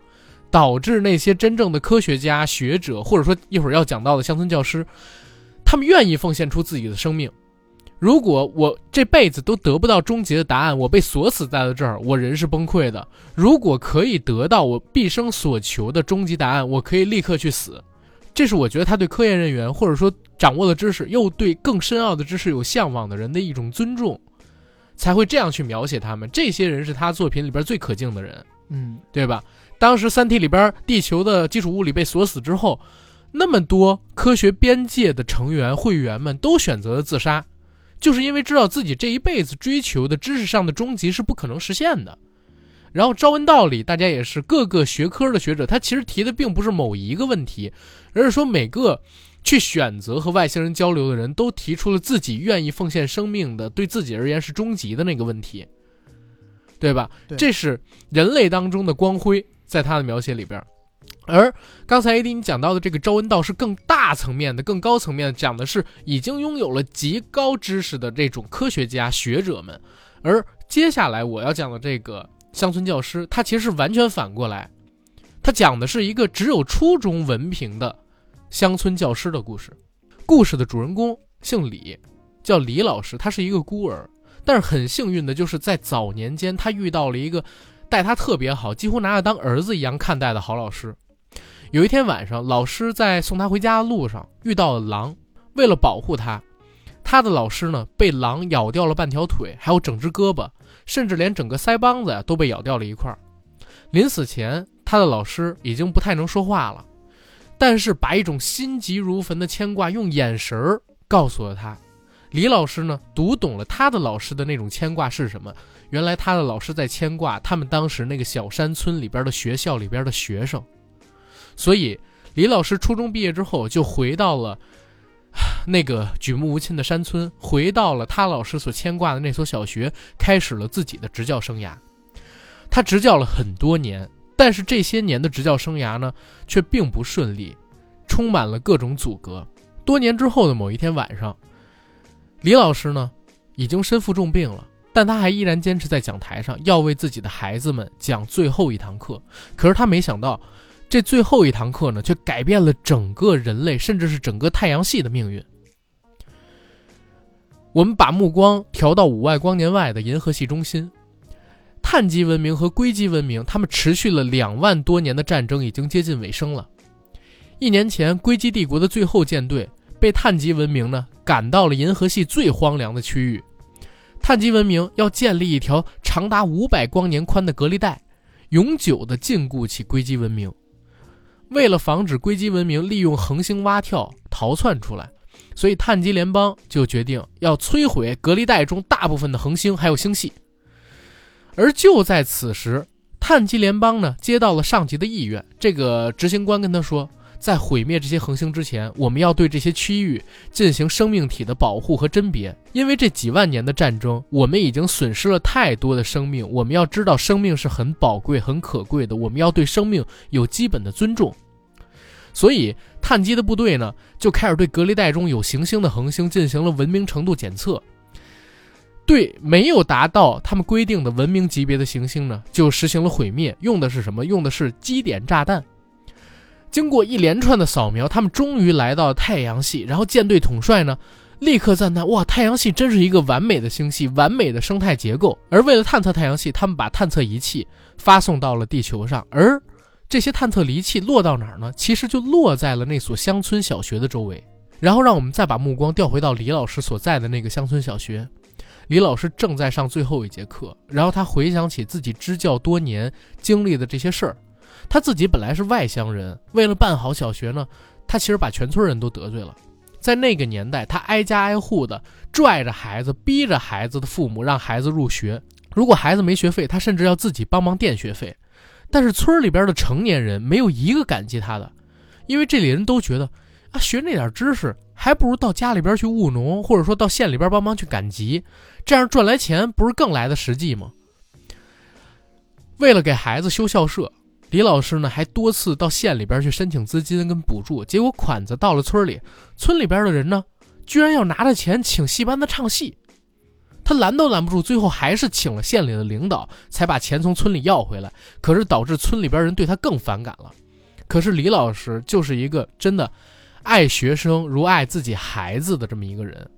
导致那些真正的科学家、学者，或者说一会儿要讲到的乡村教师，他们愿意奉献出自己的生命。如果我这辈子都得不到终极的答案，我被锁死在了这儿，我人是崩溃的。如果可以得到我毕生所求的终极答案，我可以立刻去死。这是我觉得他对科研人员，或者说掌握了知识又对更深奥的知识有向往的人的一种尊重。才会这样去描写他们，这些人是他作品里边最可敬的人，嗯，对吧？当时《三体》里边地球的基础物理被锁死之后，那么多科学边界的成员会员们都选择了自杀，就是因为知道自己这一辈子追求的知识上的终极是不可能实现的。然后《朝闻道》里，大家也是各个学科的学者，他其实提的并不是某一个问题，而是说每个去选择和外星人交流的人都提出了自己愿意奉献生命的，对自己而言是终极的那个问题，对吧？对这是人类当中的光辉，在他的描写里边。而刚才 AD 你讲到的这个朝闻道是更大层面的、更高层面的，讲的是已经拥有了极高知识的这种科学家、学者们。而接下来我要讲的这个乡村教师，他其实是完全反过来，他讲的是一个只有初中文凭的乡村教师的故事。故事的主人公姓李，叫李老师，他是一个孤儿，但是很幸运的就是在早年间，他遇到了一个待他特别好，几乎拿他当儿子一样看待的好老师。有一天晚上，老师在送他回家的路上遇到了狼，为了保护他，他的老师呢被狼咬掉了半条腿，还有整只胳膊，甚至连整个腮帮子呀都被咬掉了一块儿。临死前，他的老师已经不太能说话了，但是把一种心急如焚的牵挂用眼神儿告诉了他。李老师呢读懂了他的老师的那种牵挂是什么？原来他的老师在牵挂他们当时那个小山村里边的学校里边的学生。所以，李老师初中毕业之后就回到了 那个举目无亲的山村，回到了他老师所牵挂的那所小学，开始了自己的执教生涯。他执教了很多年，但是这些年的执教生涯呢，却并不顺利，充满了各种阻隔。多年之后的某一天晚上，李老师呢，已经身负重病了。但他还依然坚持在讲台上，要为自己的孩子们讲最后一堂课。可是他没想到，这最后一堂课呢，却改变了整个人类，甚至是整个太阳系的命运。我们把目光调到五万光年外的银河系中心，碳基文明和硅基文明，他们持续了两万多年的战争已经接近尾声了。一年前，硅基帝国的最后舰队被碳基文明呢赶到了银河系最荒凉的区域。碳基文明要建立一条长达五百光年宽的隔离带，永久的禁锢起硅基文明。为了防止硅基文明利用恒星蛙跳逃窜出来，所以碳基联邦就决定要摧毁隔离带中大部分的恒星还有星系。而就在此时，碳基联邦呢接到了上级的意愿，这个执行官跟他说。在毁灭这些恒星之前，我们要对这些区域进行生命体的保护和甄别，因为这几万年的战争，我们已经损失了太多的生命。我们要知道，生命是很宝贵、很可贵的，我们要对生命有基本的尊重。所以，碳基的部队呢，就开始对隔离带中有行星的恒星进行了文明程度检测。对没有达到他们规定的文明级别的行星呢，就实行了毁灭。用的是什么？用的是基点炸弹。经过一连串的扫描，他们终于来到太阳系。然后舰队统帅呢，立刻赞叹：“哇，太阳系真是一个完美的星系，完美的生态结构。”而为了探测太阳系，他们把探测仪器发送到了地球上。而这些探测仪器落到哪儿呢？其实就落在了那所乡村小学的周围。然后让我们再把目光调回到李老师所在的那个乡村小学。李老师正在上最后一节课，然后他回想起自己支教多年经历的这些事儿。他自己本来是外乡人，为了办好小学呢，他其实把全村人都得罪了。在那个年代，他挨家挨户的拽着孩子，逼着孩子的父母让孩子入学。如果孩子没学费，他甚至要自己帮忙垫学费。但是村里边的成年人没有一个感激他的，因为这里人都觉得啊，学那点知识还不如到家里边去务农，或者说到县里边帮忙去赶集，这样赚来钱不是更来的实际吗？为了给孩子修校舍。李老师呢，还多次到县里边去申请资金跟补助，结果款子到了村里，村里边的人呢，居然要拿着钱请戏班子唱戏，他拦都拦不住，最后还是请了县里的领导，才把钱从村里要回来。可是导致村里边人对他更反感了。可是李老师就是一个真的爱学生如爱自己孩子的这么一个人，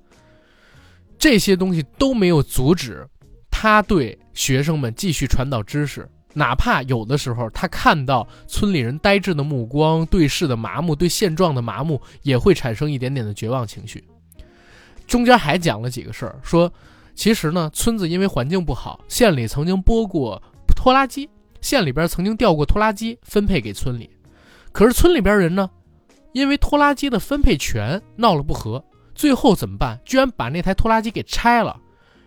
这些东西都没有阻止他对学生们继续传导知识。哪怕有的时候，他看到村里人呆滞的目光、对视的麻木、对现状的麻木，也会产生一点点的绝望情绪。中间还讲了几个事儿，说其实呢，村子因为环境不好，县里曾经拨过拖拉机，县里边曾经调过拖拉机分配给村里，可是村里边人呢，因为拖拉机的分配权闹了不和，最后怎么办？居然把那台拖拉机给拆了，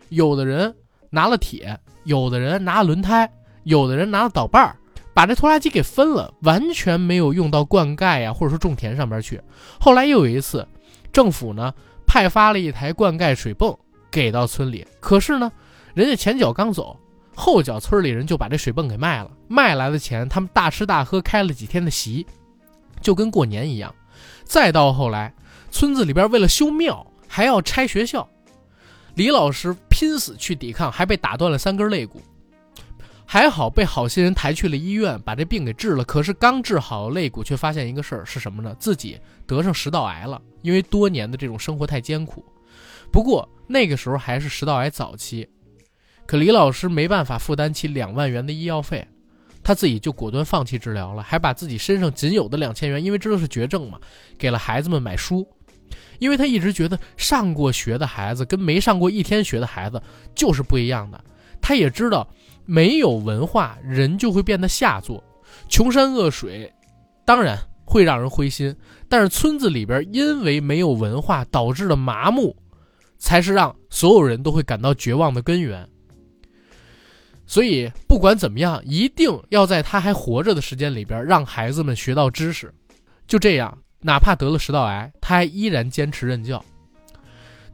有的人拿了铁，有的人拿了轮胎。有的人拿了导把儿，把这拖拉机给分了，完全没有用到灌溉呀，或者说种田上边去。后来又有一次，政府呢派发了一台灌溉水泵给到村里，可是呢，人家前脚刚走，后脚村里人就把这水泵给卖了，卖来的钱他们大吃大喝，开了几天的席，就跟过年一样。再到后来，村子里边为了修庙，还要拆学校，李老师拼死去抵抗，还被打断了三根肋骨。还好被好心人抬去了医院，把这病给治了。可是刚治好肋骨，却发现一个事儿是什么呢？自己得上食道癌了。因为多年的这种生活太艰苦。不过那个时候还是食道癌早期，可李老师没办法负担起两万元的医药费，他自己就果断放弃治疗了，还把自己身上仅有的两千元，因为知道是绝症嘛，给了孩子们买书。因为他一直觉得上过学的孩子跟没上过一天学的孩子就是不一样的。他也知道。没有文化，人就会变得下作，穷山恶水，当然会让人灰心。但是村子里边因为没有文化导致的麻木，才是让所有人都会感到绝望的根源。所以不管怎么样，一定要在他还活着的时间里边，让孩子们学到知识。就这样，哪怕得了食道癌，他还依然坚持任教。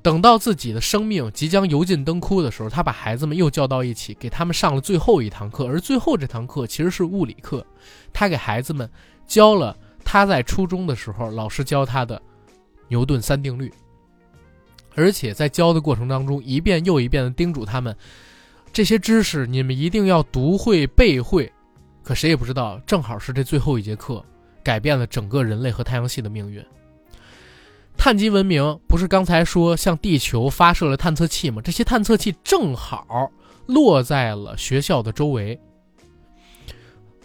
等到自己的生命即将油尽灯枯的时候，他把孩子们又叫到一起，给他们上了最后一堂课。而最后这堂课其实是物理课，他给孩子们教了他在初中的时候老师教他的牛顿三定律，而且在教的过程当中，一遍又一遍地叮嘱他们，这些知识你们一定要读会背会。可谁也不知道，正好是这最后一节课，改变了整个人类和太阳系的命运。碳基文明不是刚才说向地球发射了探测器吗？这些探测器正好落在了学校的周围。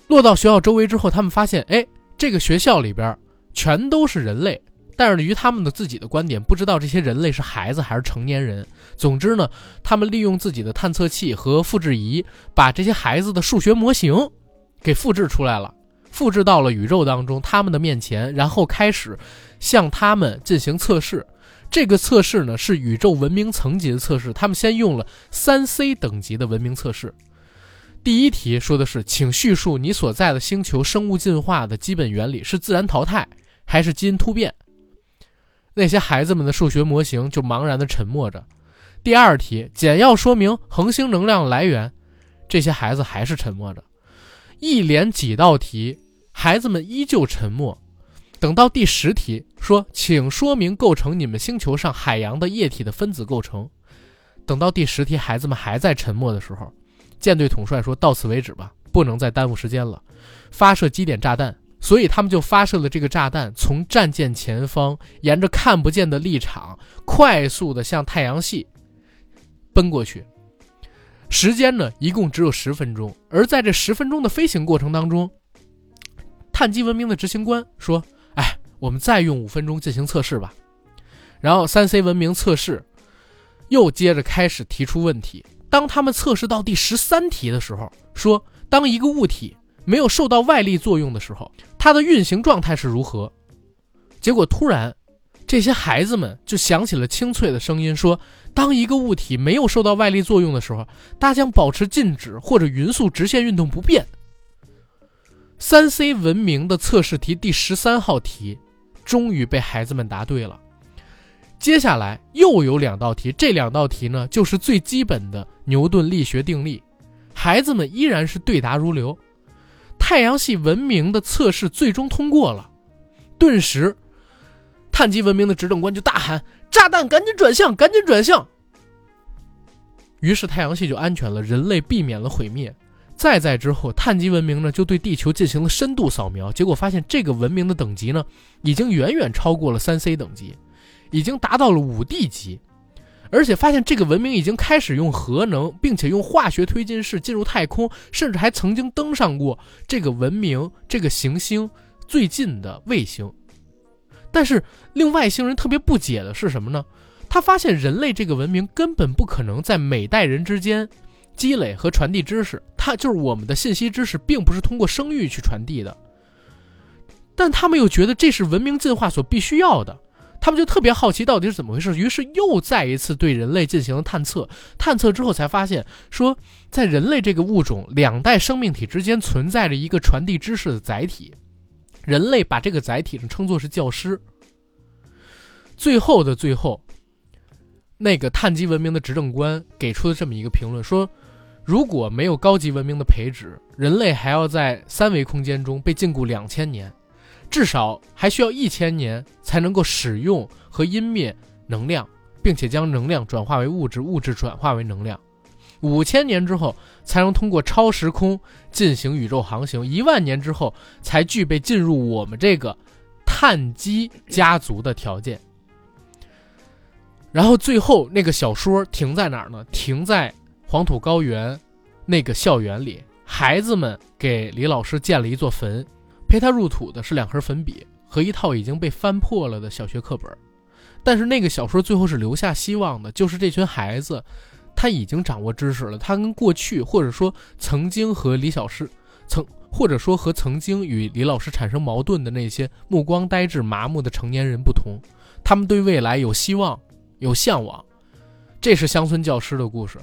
落到学校周围之后，他们发现，哎，这个学校里边全都是人类。但是，于他们的自己的观点，不知道这些人类是孩子还是成年人。总之呢，他们利用自己的探测器和复制仪，把这些孩子的数学模型给复制出来了。复制到了宇宙当中，他们的面前，然后开始向他们进行测试。这个测试呢是宇宙文明层级的测试。他们先用了三 C 等级的文明测试。第一题说的是，请叙述你所在的星球生物进化的基本原理是自然淘汰还是基因突变？那些孩子们的数学模型就茫然的沉默着。第二题，简要说明恒星能量来源。这些孩子还是沉默着。一连几道题，孩子们依旧沉默。等到第十题，说：“请说明构成你们星球上海洋的液体的分子构成。”等到第十题，孩子们还在沉默的时候，舰队统帅说：“到此为止吧，不能再耽误时间了。发射基点炸弹。”所以他们就发射了这个炸弹，从战舰前方沿着看不见的立场，快速的向太阳系奔过去。时间呢，一共只有十分钟。而在这十分钟的飞行过程当中，碳基文明的执行官说：“哎，我们再用五分钟进行测试吧。”然后三 C 文明测试又接着开始提出问题。当他们测试到第十三题的时候，说：“当一个物体没有受到外力作用的时候，它的运行状态是如何？”结果突然，这些孩子们就响起了清脆的声音说。当一个物体没有受到外力作用的时候，它将保持静止或者匀速直线运动不变。三 C 文明的测试题第十三号题，终于被孩子们答对了。接下来又有两道题，这两道题呢就是最基本的牛顿力学定律，孩子们依然是对答如流。太阳系文明的测试最终通过了，顿时，碳基文明的执政官就大喊。炸弹，赶紧转向，赶紧转向。于是太阳系就安全了，人类避免了毁灭。再在之后，碳基文明呢就对地球进行了深度扫描，结果发现这个文明的等级呢已经远远超过了三 C 等级，已经达到了五 D 级，而且发现这个文明已经开始用核能，并且用化学推进式进入太空，甚至还曾经登上过这个文明这个行星最近的卫星。但是令外星人特别不解的是什么呢？他发现人类这个文明根本不可能在每代人之间积累和传递知识，它就是我们的信息知识，并不是通过生育去传递的。但他们又觉得这是文明进化所必须要的，他们就特别好奇到底是怎么回事，于是又再一次对人类进行了探测。探测之后才发现，说在人类这个物种两代生命体之间存在着一个传递知识的载体，人类把这个载体称作是教师。最后的最后，那个碳基文明的执政官给出了这么一个评论说。如果没有高级文明的培植，人类还要在三维空间中被禁锢两千年，至少还需要一千年才能够使用和湮灭能量，并且将能量转化为物质，物质转化为能量。五千年之后才能通过超时空进行宇宙航行，一万年之后才具备进入我们这个碳基家族的条件。然后最后那个小说停在哪儿呢？停在。黄土高原，那个校园里，孩子们给李老师建了一座坟，陪他入土的是两盒粉笔和一套已经被翻破了的小学课本。但是那个小说最后是留下希望的，就是这群孩子，他已经掌握知识了。他跟过去或者说曾经和李小师曾或者说和曾经与李老师产生矛盾的那些目光呆滞麻木的成年人不同，他们对未来有希望，有向往。这是乡村教师的故事。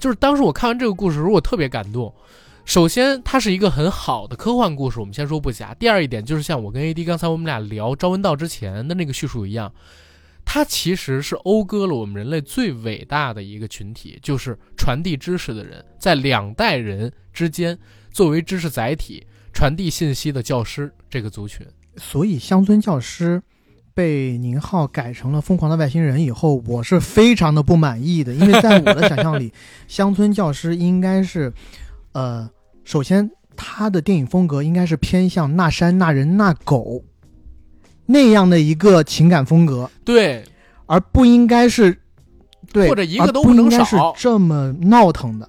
就是当时我看完这个故事时候，我特别感动。首先，它是一个很好的科幻故事，我们先说不假。第二一点就是像我跟 AD 刚才我们俩聊《朝闻道》之前的那个叙述一样，它其实是讴歌了我们人类最伟大的一个群体，就是传递知识的人，在两代人之间作为知识载体传递信息的教师这个族群。所以，乡村教师。被宁浩改成了疯狂的外星人以后，我是非常的不满意的，因为在我的想象里，乡村教师应该是，呃，首先他的电影风格应该是偏向那山那人那狗那样的一个情感风格，对，而不应该是，对，或者一个都不能少，这么闹腾的，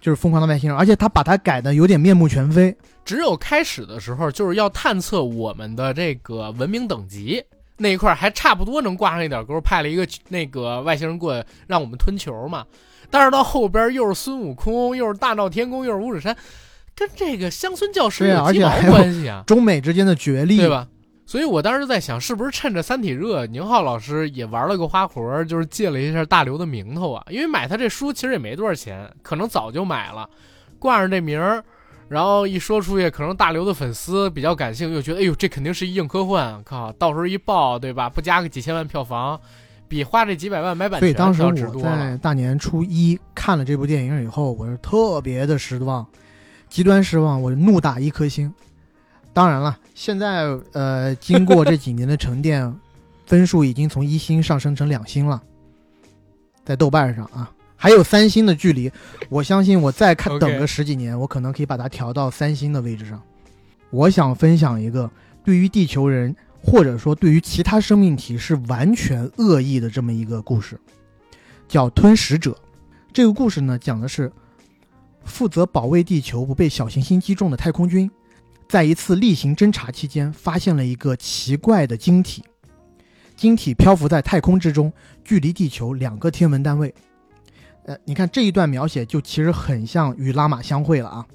就是疯狂的外星人，而且他把它改的有点面目全非，只有开始的时候就是要探测我们的这个文明等级。那一块还差不多能挂上一点钩，派了一个那个外星人过来让我们吞球嘛。但是到后边又是孙悟空，又是大闹天宫，又是五指山，跟这个乡村教师有鸡毛关系啊？中美之间的角力，对吧？所以我当时在想，是不是趁着三体热，宁浩老师也玩了个花活，就是借了一下大刘的名头啊？因为买他这书其实也没多少钱，可能早就买了，挂上这名儿。然后一说出去，可能大刘的粉丝比较感性，又觉得哎呦，这肯定是一硬科幻，靠，到时候一爆，对吧？不加个几千万票房，比花这几百万买版权要值多了。所以当时我在大年初一看了这部电影以后，我是特别的失望，极端失望，我怒打一颗星。当然了，现在呃，经过这几年的沉淀，分数已经从一星上升成两星了，在豆瓣上啊。还有三星的距离，我相信我再看等个十几年，我可能可以把它调到三星的位置上。我想分享一个对于地球人或者说对于其他生命体是完全恶意的这么一个故事，叫《吞食者》。这个故事呢，讲的是负责保卫地球不被小行星击中的太空军，在一次例行侦察期间，发现了一个奇怪的晶体，晶体漂浮在太空之中，距离地球两个天文单位。呃，你看这一段描写就其实很像与拉玛相会了啊。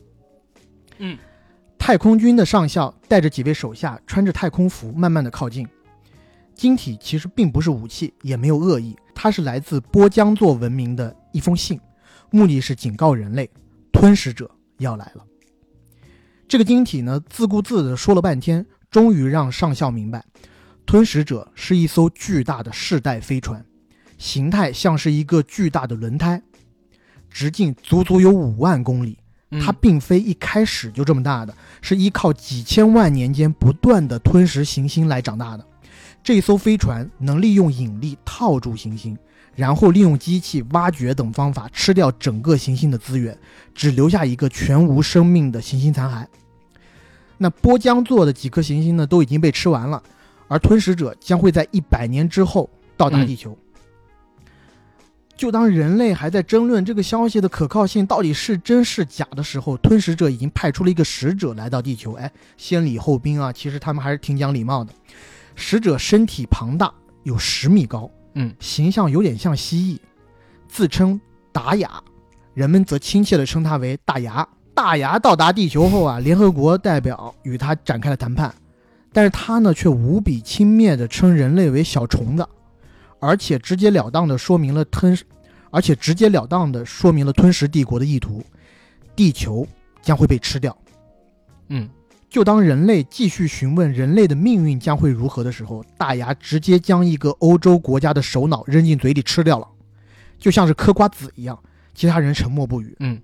嗯，太空军的上校带着几位手下穿着太空服，慢慢的靠近。晶体其实并不是武器，也没有恶意，它是来自波江座文明的一封信，目的是警告人类，吞噬者要来了。这个晶体呢，自顾自的说了半天，终于让上校明白，吞噬者是一艘巨大的世代飞船。形态像是一个巨大的轮胎，直径足足有五万公里。它并非一开始就这么大的，是依靠几千万年间不断的吞食行星来长大的。这艘飞船能利用引力套住行星，然后利用机器挖掘等方法吃掉整个行星的资源，只留下一个全无生命的行星残骸。那波江座的几颗行星呢，都已经被吃完了，而吞食者将会在一百年之后到达地球。就当人类还在争论这个消息的可靠性到底是真是假的时候，吞食者已经派出了一个使者来到地球。哎，先礼后兵啊，其实他们还是挺讲礼貌的。使者身体庞大，有十米高，嗯，形象有点像蜥蜴，自称达雅，人们则亲切地称他为大牙。大牙到达地球后啊，联合国代表与他展开了谈判，但是他呢却无比轻蔑地称人类为小虫子，而且直截了当的说明了吞，而且直截了当的说明了吞食帝国的意图，地球将会被吃掉。嗯，就当人类继续询问人类的命运将会如何的时候，大牙直接将一个欧洲国家的首脑扔进嘴里吃掉了，就像是嗑瓜子一样。其他人沉默不语。嗯，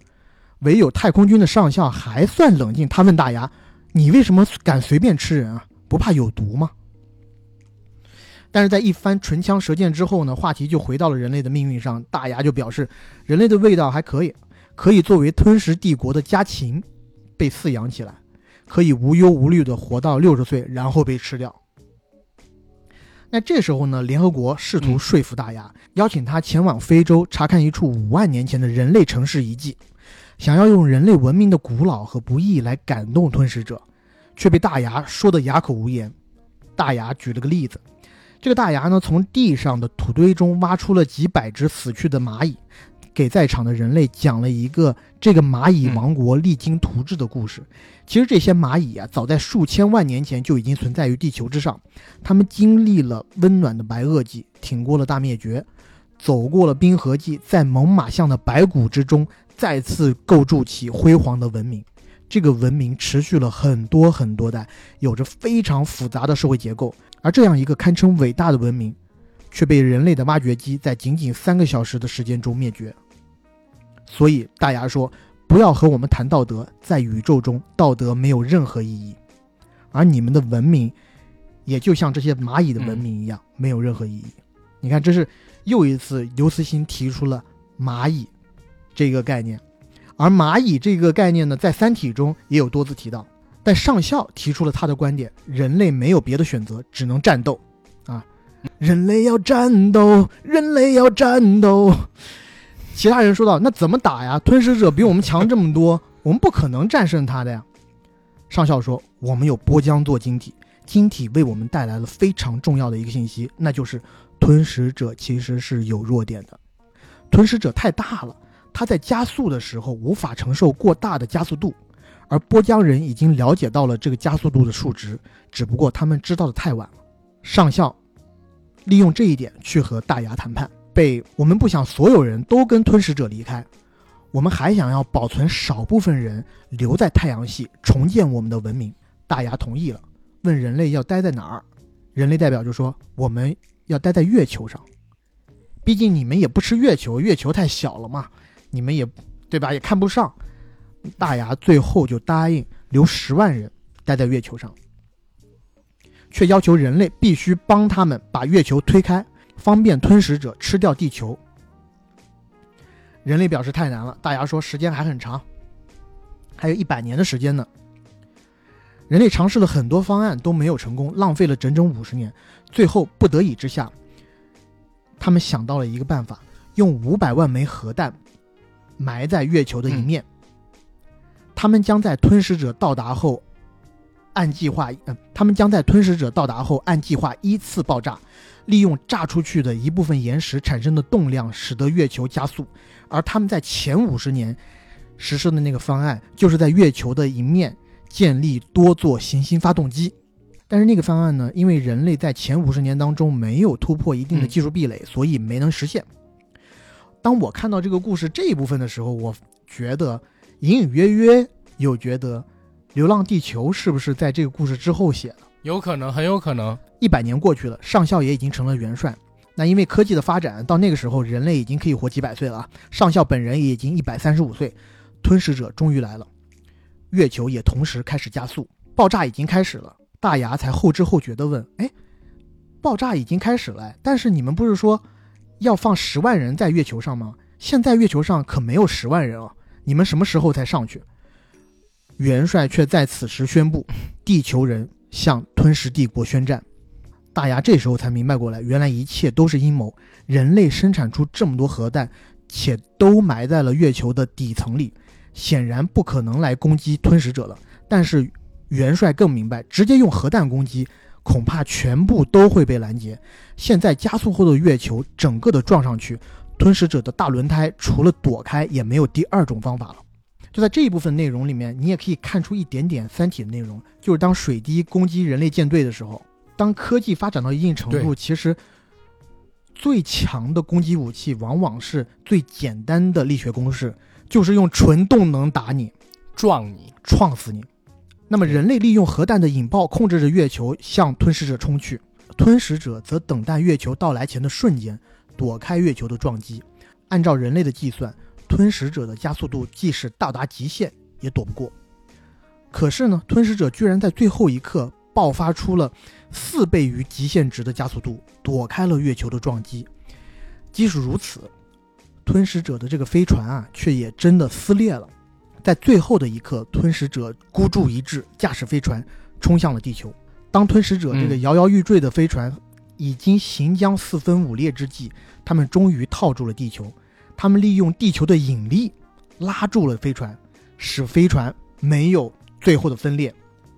唯有太空军的上校还算冷静。他问大牙：“你为什么敢随便吃人啊？不怕有毒吗？”但是在一番唇枪舌剑之后呢，话题就回到了人类的命运上。大牙就表示，人类的味道还可以，可以作为吞食帝国的家禽被饲养起来。可以无忧无虑地活到六十岁，然后被吃掉。那这时候呢？联合国试图说服大牙，邀请他前往非洲查看一处五万年前的人类城市遗迹，想要用人类文明的古老和不易来感动吞食者，却被大牙说得哑口无言。大牙举了个例子，这个大牙呢，从地上的土堆中挖出了几百只死去的蚂蚁。给在场的人类讲了一个这个蚂蚁王国励精图治的故事。其实这些蚂蚁啊，早在数千万年前就已经存在于地球之上。他们经历了温暖的白垩纪，挺过了大灭绝，走过了冰河纪，在猛犸象的白骨之中再次构筑起辉煌的文明。这个文明持续了很多很多代，有着非常复杂的社会结构。而这样一个堪称伟大的文明，却被人类的挖掘机在仅仅三个小时的时间中灭绝。所以大牙说：“不要和我们谈道德，在宇宙中，道德没有任何意义。而你们的文明，也就像这些蚂蚁的文明一样，没有任何意义。”你看，这是又一次刘慈欣提出了蚂蚁这个概念。而蚂蚁这个概念呢，在《三体》中也有多次提到。但上校提出了他的观点：人类没有别的选择，只能战斗。啊，人类要战斗，人类要战斗。其他人说道：“那怎么打呀？吞噬者比我们强这么多，我们不可能战胜他的呀。”上校说：“我们有波浆做晶体，晶体为我们带来了非常重要的一个信息，那就是吞噬者其实是有弱点的。吞噬者太大了，他在加速的时候无法承受过大的加速度，而波江人已经了解到了这个加速度的数值，只不过他们知道的太晚了。”上校利用这一点去和大牙谈判。被我们不想所有人都跟吞噬者离开，我们还想要保存少部分人留在太阳系，重建我们的文明。大牙同意了，问人类要待在哪儿？人类代表就说我们要待在月球上，毕竟你们也不吃月球，月球太小了嘛，你们也对吧？也看不上。大牙最后就答应留十万人待在月球上，却要求人类必须帮他们把月球推开。方便吞食者吃掉地球。人类表示太难了。大牙说时间还很长，还有一百年的时间呢。人类尝试了很多方案都没有成功，浪费了整整五十年。最后不得已之下，他们想到了一个办法：用五百万枚核弹埋在月球的一面。他们将在吞食者到达后按计划，嗯，他们将在吞食者到达后按计划依次爆炸。利用炸出去的一部分岩石产生的动量，使得月球加速。而他们在前五十年实施的那个方案，就是在月球的一面建立多座行星发动机。但是那个方案呢，因为人类在前五十年当中没有突破一定的技术壁垒，所以没能实现。当我看到这个故事这一部分的时候，我觉得隐隐约约有觉得《流浪地球》是不是在这个故事之后写的？有可能，很有可能。一百年过去了，上校也已经成了元帅。那因为科技的发展，到那个时候人类已经可以活几百岁了啊！上校本人也已经一百三十五岁。吞噬者终于来了，月球也同时开始加速，爆炸已经开始了。大牙才后知后觉地问：“哎，爆炸已经开始了，但是你们不是说要放十万人在月球上吗？现在月球上可没有十万人啊！你们什么时候才上去？”元帅却在此时宣布：“地球人。”向吞噬帝国宣战，大牙这时候才明白过来，原来一切都是阴谋。人类生产出这么多核弹，且都埋在了月球的底层里，显然不可能来攻击吞噬者了。但是元帅更明白，直接用核弹攻击，恐怕全部都会被拦截。现在加速后的月球整个的撞上去，吞噬者的大轮胎除了躲开，也没有第二种方法了。就在这一部分内容里面，你也可以看出一点点《三体》的内容，就是当水滴攻击人类舰队的时候，当科技发展到一定程度，其实最强的攻击武器往往是最简单的力学公式，就是用纯动能打你。撞你，撞死你。那么人类利用核弹的引爆控制着月球向吞噬者冲去，吞噬者则等待月球到来前的瞬间躲开月球的撞击。按照人类的计算，吞食者的加速度即使到达极限也躲不过。可是呢，吞食者居然在最后一刻爆发出了四倍于极限值的加速度，躲开了月球的撞击。即使如此，吞食者的这个飞船啊，却也真的撕裂了。在最后的一刻，吞食者孤注一掷，驾驶飞船冲向了地球。当吞食者这个嗯摇摇欲坠的飞船已经行将四分五裂之际，他们终于套住了地球。他们利用地球的引力拉住了飞船，使飞船没有最后的分裂。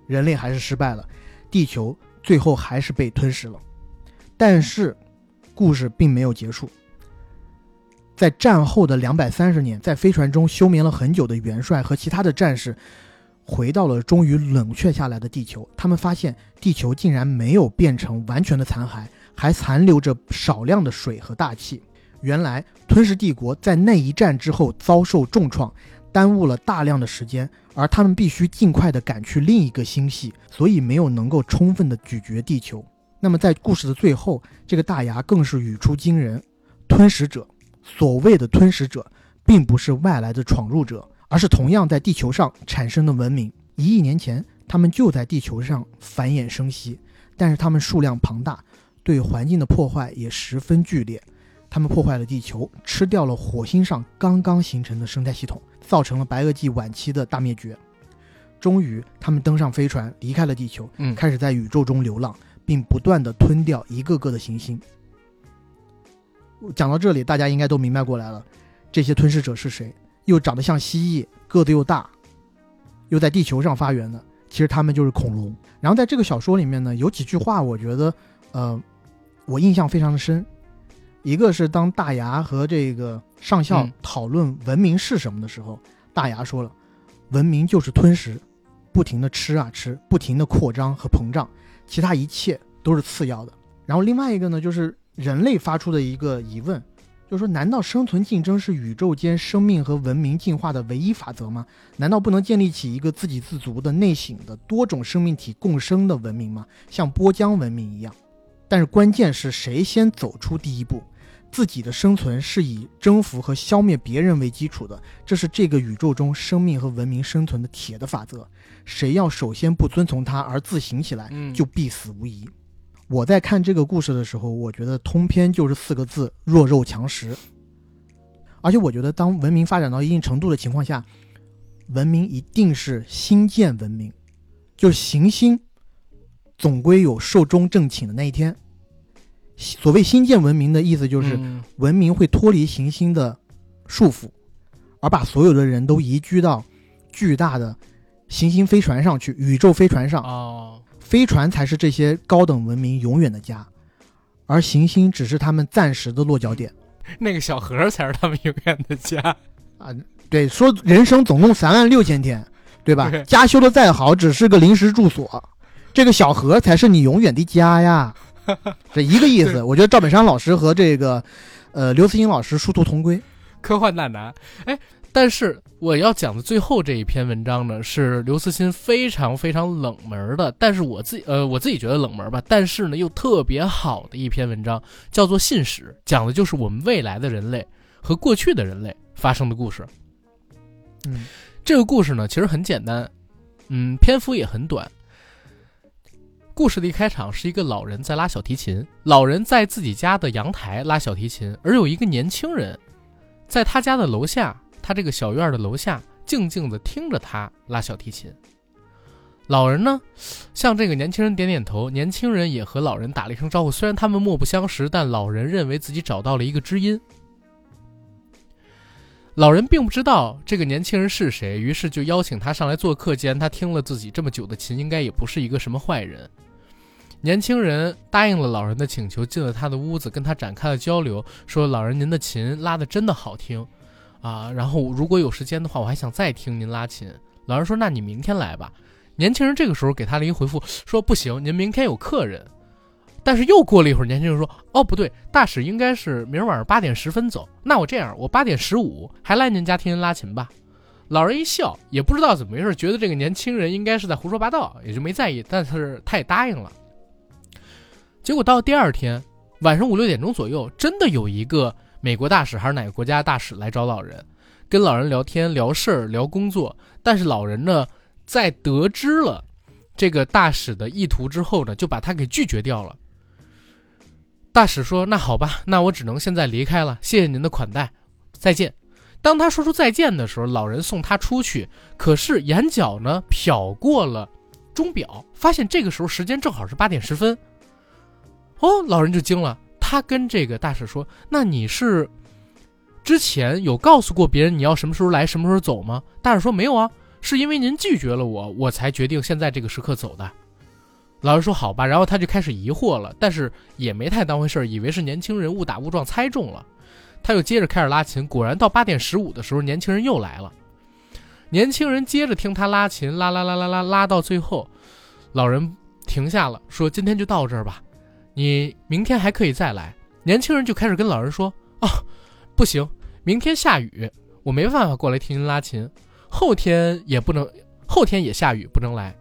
人类还是失败了，地球最后还是被吞噬了。但是，故事并没有结束。在战后的两百三十年，在飞船中休眠了很久的元帅和其他的战士，回到了终于冷却下来的地球。他们发现地球竟然没有变成完全的残骸，还残留着少量的水和大气。原来吞噬帝国在那一战之后遭受重创，耽误了大量的时间，而他们必须尽快的赶去另一个星系，所以没有能够充分的咀嚼地球。那么在故事的最后，这个大牙更是语出惊人：吞噬者。所谓的吞噬者，并不是外来的闯入者，而是同样在地球上产生的文明。一亿年前，他们就在地球上繁衍生息，但是他们数量庞大，对环境的破坏也十分剧烈。他们破坏了地球，吃掉了火星上刚刚形成的生态系统，造成了白垩纪晚期的大灭绝。终于，他们登上飞船，离开了地球，嗯，开始在宇宙中流浪，并不断的吞掉一个个的行星。讲到这里，大家应该都明白过来了，这些吞噬者是谁？又长得像蜥蜴，个子又大，又在地球上发源的，其实他们就是恐龙。然后在这个小说里面呢，有几句话，我觉得，呃，我印象非常的深。一个是当大牙和这个上校嗯讨论文明是什么的时候，大牙说了，文明就是吞食，不停的吃啊吃，不停的扩张和膨胀，其他一切都是次要的。然后另外一个呢，就是人类发出的一个疑问，就是说，难道生存竞争是宇宙间生命和文明进化的唯一法则吗？难道不能建立起一个自给自足的内省的多种生命体共生的文明吗？像波江文明一样？但是关键是谁先走出第一步？自己的生存是以征服和消灭别人为基础的，这是这个宇宙中生命和文明生存的铁的法则。谁要首先不遵从它而自行起来，嗯就必死无疑。我在看这个故事的时候，我觉得通篇就是四个字：弱肉强食。而且我觉得，当文明发展到一定程度的情况下，文明一定是新建文明，就是行星总归有寿终正寝的那一天。所谓新建文明的意思，就是嗯文明会脱离行星的束缚，而把所有的人都移居到巨大的行星飞船上去，宇宙飞船上。哦，飞船才是这些高等文明永远的家，而行星只是他们暂时的落脚点。那个小盒才是他们永远的家。啊，对，说人生总共三万六千天，对吧？对家修的再好，只是个临时住所，这个小盒才是你永远的家呀，这一个意思。我觉得赵本山老师和这个，呃，刘慈欣老师殊途同归。科幻大拿。哎，但是我要讲的最后这一篇文章呢，是刘慈欣非常非常冷门的，但是我自己呃我自己觉得冷门吧，但是呢又特别好的一篇文章，叫做《信使》，讲的就是我们未来的人类和过去的人类发生的故事。嗯这个故事呢，其实很简单，嗯，篇幅也很短。故事的一开场是一个老人在拉小提琴，老人在自己家的阳台拉小提琴，而有一个年轻人在他家的楼下，他这个小院的楼下，静静地听着他拉小提琴。老人呢，向这个年轻人点点头，年轻人也和老人打了一声招呼。虽然他们莫不相识，但老人认为自己找到了一个知音。老人并不知道这个年轻人是谁，于是就邀请他上来做客。既然他听了自己这么久的琴，应该也不是一个什么坏人。年轻人答应了老人的请求，进了他的屋子，跟他展开了交流，说：“老人，您的琴拉的真的好听，啊，然后如果有时间的话，我还想再听您拉琴。老人说：“那你明天来吧。”年轻人这个时候给他了一个回复，说：“不行，您明天有客人。”但是又过了一会儿，年轻人说：“哦，不对，大使应该是明儿晚上八点十分走。那我这样，我八点十五还来您家听您拉琴吧。”老人一笑，也不知道怎么回事，觉得这个年轻人应该是在胡说八道，也就没在意。但是他也答应了。结果到第二天晚上五六点钟左右，真的有一个美国大使还是哪个国家大使来找老人，跟老人聊天、聊事儿、聊工作。但是老人呢，在得知了这个大使的意图之后呢，就把他给拒绝掉了。大使说：“那好吧，那我只能现在离开了。谢谢您的款待，再见。”当他说出再见的时候，老人送他出去，可是眼角呢瞟过了钟表，发现这个时候时间正好是八点十分。哦，老人就惊了，他跟这个大使说：“那你是之前有告诉过别人你要什么时候来，什么时候走吗？”大使说：“没有啊，是因为您拒绝了我，我才决定现在这个时刻走的。”老人说：“好吧。”然后他就开始疑惑了，但是也没太当回事儿，以为是年轻人误打误撞猜中了。他又接着开始拉琴，果然到八点十五的时候，年轻人又来了。年轻人接着听他拉琴，拉拉拉拉拉拉到最后，老人停下了，说：“今天就到这儿吧，你明天还可以再来。”年轻人就开始跟老人说：“哦，不行，明天下雨，我没办法过来听您拉琴。后天也不能，后天也下雨，不能来。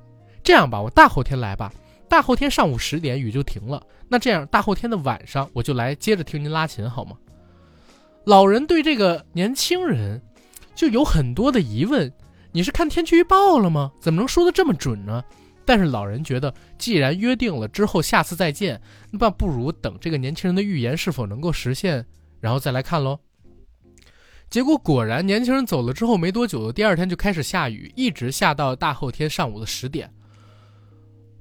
这样吧，我大后天来吧。”大后天上午十点雨就停了，那这样大后天的晚上我就来接着听您拉琴好吗？老人对这个年轻人就有很多的疑问，你是看天气预报了吗？怎么能说的这么准呢？但是老人觉得，既然约定了之后下次再见，那不如等这个年轻人的预言是否能够实现，然后再来看喽。结果果然，年轻人走了之后没多久，第二天就开始下雨，一直下到大后天上午的十点。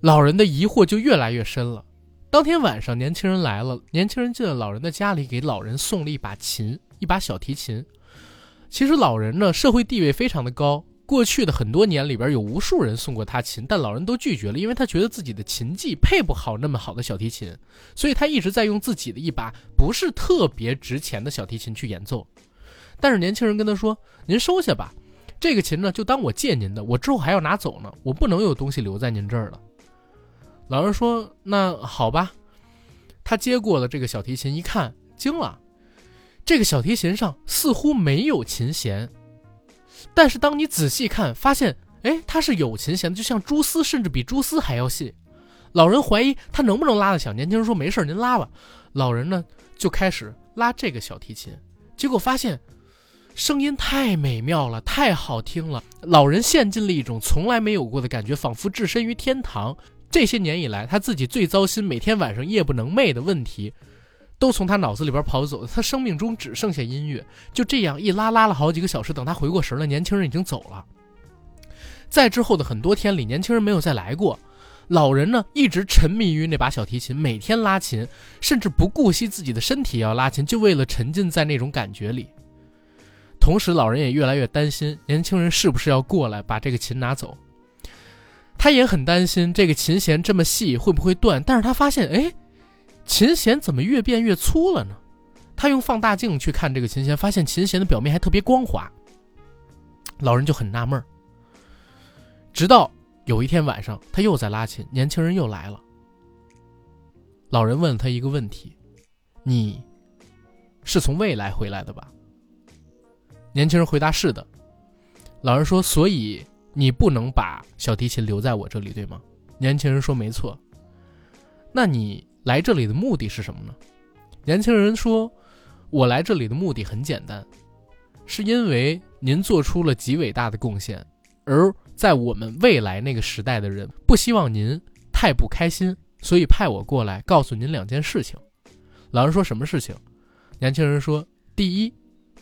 老人的疑惑就越来越深了。当天晚上，年轻人来了。年轻人进了老人的家里，给老人送了一把琴，一把小提琴。其实老人呢，社会地位非常的高。过去的很多年里边，有无数人送过他琴，但老人都拒绝了，因为他觉得自己的琴技配不好那么好的小提琴，所以他一直在用自己的一把不是特别值钱的小提琴去演奏。但是年轻人跟他说：“您收下吧，这个琴呢，就当我借您的，我之后还要拿走呢，我不能有东西留在您这儿了。”老人说：“那好吧。”他接过了这个小提琴，一看惊了，这个小提琴上似乎没有琴弦。但是当你仔细看，发现，哎，它是有琴弦的，就像蛛丝，甚至比蛛丝还要细。老人怀疑他能不能拉得响。年轻人说：“没事，您拉吧。”老人呢就开始拉这个小提琴，结果发现声音太美妙了，太好听了。老人陷进了一种从来没有过的感觉，仿佛置身于天堂。这些年以来，他自己最糟心、每天晚上夜不能寐的问题，都从他脑子里边跑走。他生命中只剩下音乐，就这样一拉拉了好几个小时。等他回过神了，年轻人已经走了。在之后的很多天里，年轻人没有再来过。老人呢，一直沉迷于那把小提琴，每天拉琴，甚至不顾惜自己的身体要拉琴，就为了沉浸在那种感觉里。同时，老人也越来越担心，年轻人是不是要过来把这个琴拿走。他也很担心这个琴弦这么细会不会断，但是他发现，哎，琴弦怎么越变越粗了呢？他用放大镜去看这个琴弦，发现琴弦的表面还特别光滑。老人就很纳闷。直到有一天晚上，他又在拉琴，年轻人又来了。老人问了他一个问题：“你是从未来回来的吧？”年轻人回答：“是的。”老人说：“所以。”你不能把小提琴留在我这里，对吗？年轻人说：“没错。”那你来这里的目的是什么呢？年轻人说：“我来这里的目的很简单，是因为您做出了极伟大的贡献，而在我们未来那个时代的人不希望您太不开心，所以派我过来告诉您两件事情。”老人说：“什么事情？”年轻人说：“第一，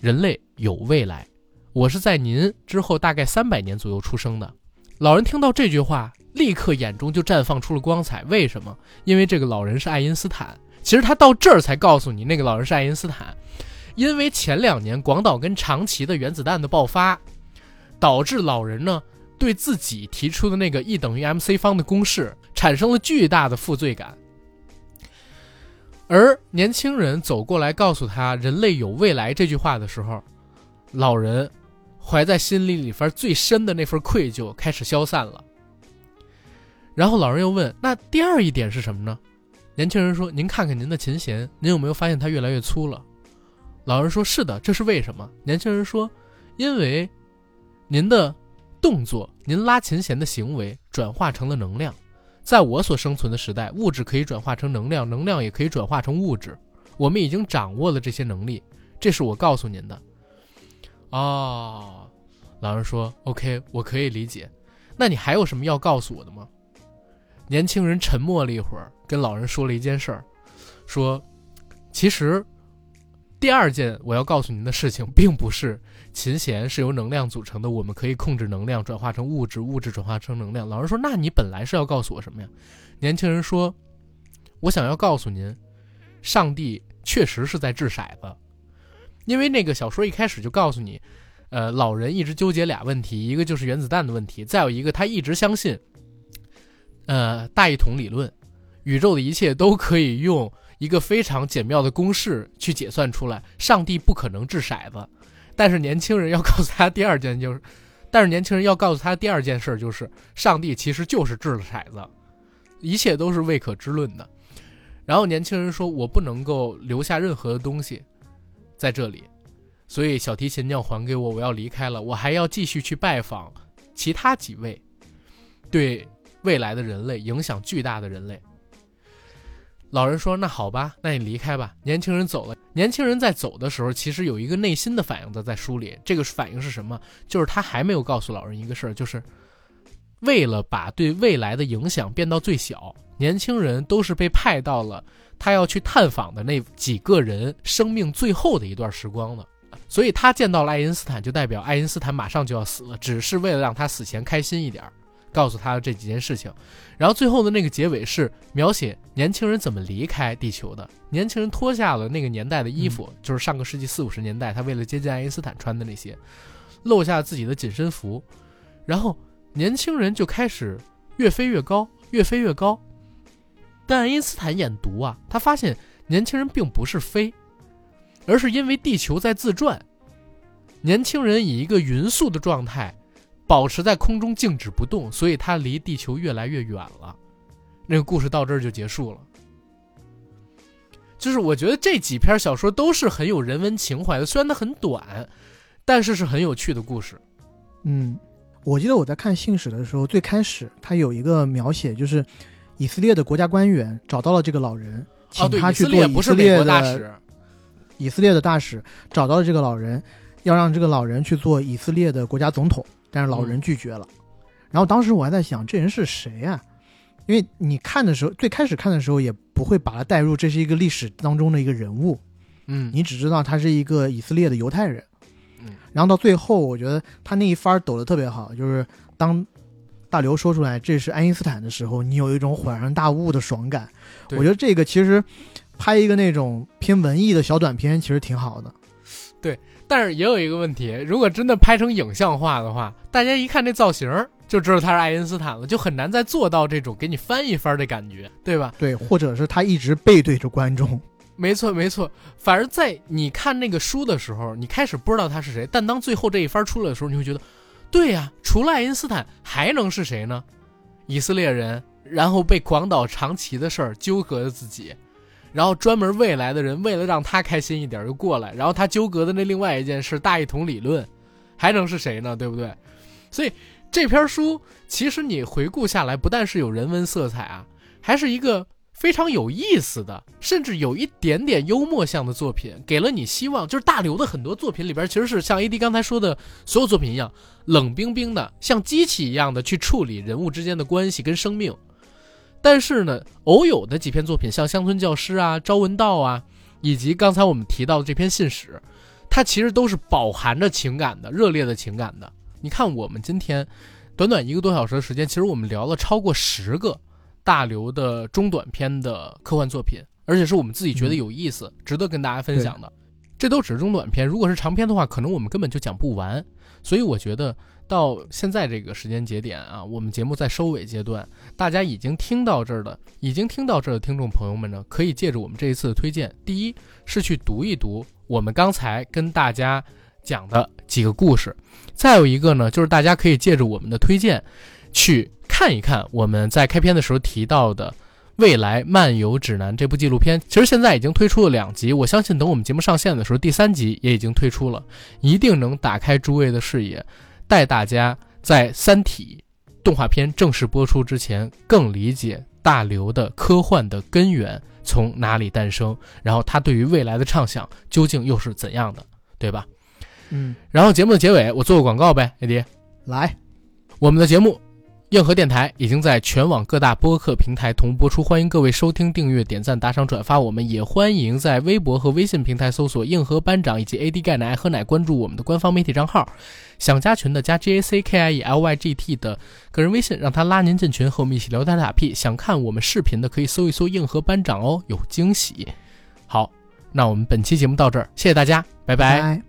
人类有未来。”我是在您之后大概三百年左右出生的。老人听到这句话，立刻眼中就绽放出了光彩。为什么？因为这个老人是爱因斯坦。其实他到这儿才告诉你，那个老人是爱因斯坦。因为前两年广岛跟长崎的原子弹的爆发，导致老人呢对自己提出的那个 E 等于 mc 方的公式产生了巨大的负罪感。而年轻人走过来告诉他“人类有未来”这句话的时候。老人怀在心里里边最深的那份愧疚开始消散了。然后老人又问：“那第二一点是什么呢？”年轻人说：“您看看您的琴弦，您有没有发现它越来越粗了？”老人说：“是的，这是为什么？”年轻人说：“因为您的动作，您拉琴弦的行为转化成了能量。在我所生存的时代，物质可以转化成能量，能量也可以转化成物质。我们已经掌握了这些能力，这是我告诉您的。”哦，老人说：“OK，我可以理解。那你还有什么要告诉我的吗？”年轻人沉默了一会儿，跟老人说了一件事儿，说：“其实，第二件我要告诉您的事情，并不是琴弦是由能量组成的，我们可以控制能量转化成物质，物质转化成能量。”老人说：“那你本来是要告诉我什么呀？”年轻人说：“我想要告诉您，上帝确实是在掷骰子，因为那个小说一开始就告诉你，呃，老人一直纠结俩问题，一个就是原子弹的问题，再有一个他一直相信。”呃，大一统理论，宇宙的一切都可以用一个非常简妙的公式去解算出来。上帝不可能掷骰子，但是年轻人要告诉他第二件就是，但是年轻人要告诉他第二件事就是，上帝其实就是掷了骰子，一切都是未可知论的。然后年轻人说：“我不能够留下任何的东西在这里，所以小提琴要还给我，我要离开了，我还要继续去拜访其他几位。”对。未来的人类影响巨大的人类。老人说：“那好吧，那你离开吧。”年轻人走了。年轻人在走的时候，其实有一个内心的反应的在书里。这个反应是什么？就是他还没有告诉老人一个事儿，就是为了把对未来的影响变到最小，年轻人都是被派到了他要去探访的那几个人生命最后的一段时光了。所以他见到了爱因斯坦，就代表爱因斯坦马上就要死了，只是为了让他死前开心一点儿。告诉他这几件事情，然后最后的那个结尾是描写年轻人怎么离开地球的。年轻人脱下了那个年代的衣服，就是上个世纪四五十年代他为了接近爱因斯坦穿的那些，露下自己的紧身服，然后年轻人就开始越飞越高，越飞越高。但爱因斯坦眼毒啊，他发现年轻人并不是飞，而是因为地球在自转，年轻人以一个匀速的状态。保持在空中静止不动，所以它离地球越来越远了。那个故事到这儿就结束了。就是我觉得这几篇小说都是很有人文情怀的，虽然它很短，但是是很有趣的故事。嗯，我记得我在看信使的时候，最开始他有一个描写，就是以色列的国家官员找到了这个老人，请他去做以色列的以色列的大使，找到了这个老人，要让这个老人去做以色列的国家总统。但是老人拒绝了，然后当时我还在想这人是谁啊？因为你看的时候，最开始看的时候也不会把他带入，这是一个历史当中的一个人物，嗯，你只知道他是一个以色列的犹太人，嗯，然后到最后，我觉得他那一番抖的特别好，就是当大刘说出来这是爱因斯坦的时候，你有一种恍然大悟的爽感。我觉得这个其实拍一个那种偏文艺的小短片，其实挺好的。对。但是也有一个问题，如果真的拍成影像化的话，大家一看这造型就知道他是爱因斯坦了，就很难再做到这种给你翻一番的感觉，对吧？对，或者是他一直背对着观众。没错，没错。反而在你看那个书的时候，你开始不知道他是谁，但当最后这一番出来的时候，你会觉得，对呀，除了爱因斯坦还能是谁呢？以色列人，然后被广岛长崎的事儿纠葛着自己。然后专门未来的人为了让他开心一点就过来，然后他纠葛的那另外一件事大一统理论，还能是谁呢？对不对？所以这篇书其实你回顾下来，不但是有人文色彩啊，还是一个非常有意思的，甚至有一点点幽默向的作品，给了你希望。就是大刘的很多作品里边，其实是像 AD 刚才说的所有作品一样，冷冰冰的，像机器一样的去处理人物之间的关系跟生命。但是呢，偶有的几篇作品，像《乡村教师》啊、《朝闻道》啊，以及刚才我们提到的这篇信使，它其实都是饱含着情感的、热烈的情感的。你看，我们今天短短一个多小时的时间，其实我们聊了超过十个大刘的中短篇的科幻作品，而且是我们自己觉得有意思、值得跟大家分享的。这都只是中短篇，如果是长篇的话，可能我们根本就讲不完。所以我觉得。到现在这个时间节点啊，我们节目在收尾阶段，大家已经听到这儿的，已经听到这儿的听众朋友们呢，可以借着我们这一次的推荐，第一是去读一读我们刚才跟大家讲的几个故事。再有一个呢，就是大家可以借着我们的推荐，去看一看我们在开篇的时候提到的《未来漫游指南》这部纪录片。其实现在已经推出了两集，我相信等我们节目上线的时候，第三集也已经推出了，一定能打开诸位的视野，带大家在《三体》动画片正式播出之前，更理解大刘的科幻的根源从哪里诞生，然后他对于未来的畅想究竟又是怎样的，对吧？嗯，然后节目的结尾，我做个广告呗，艾迪。来，我们的节目《硬核电台》已经在全网各大播客平台同播出，欢迎各位收听、订阅、点赞、打赏、转发。我们也欢迎在微博和微信平台搜索“硬核班长”以及 “AD 钙奶爱喝奶”，关注我们的官方媒体账号。想加群的加 J A C K I E L Y G T 的个人微信，让他拉您进群，和我们一起聊天打屁。想看我们视频的，可以搜一搜“硬核班长”哦，有惊喜。好，那我们本期节目到这儿，谢谢大家，拜拜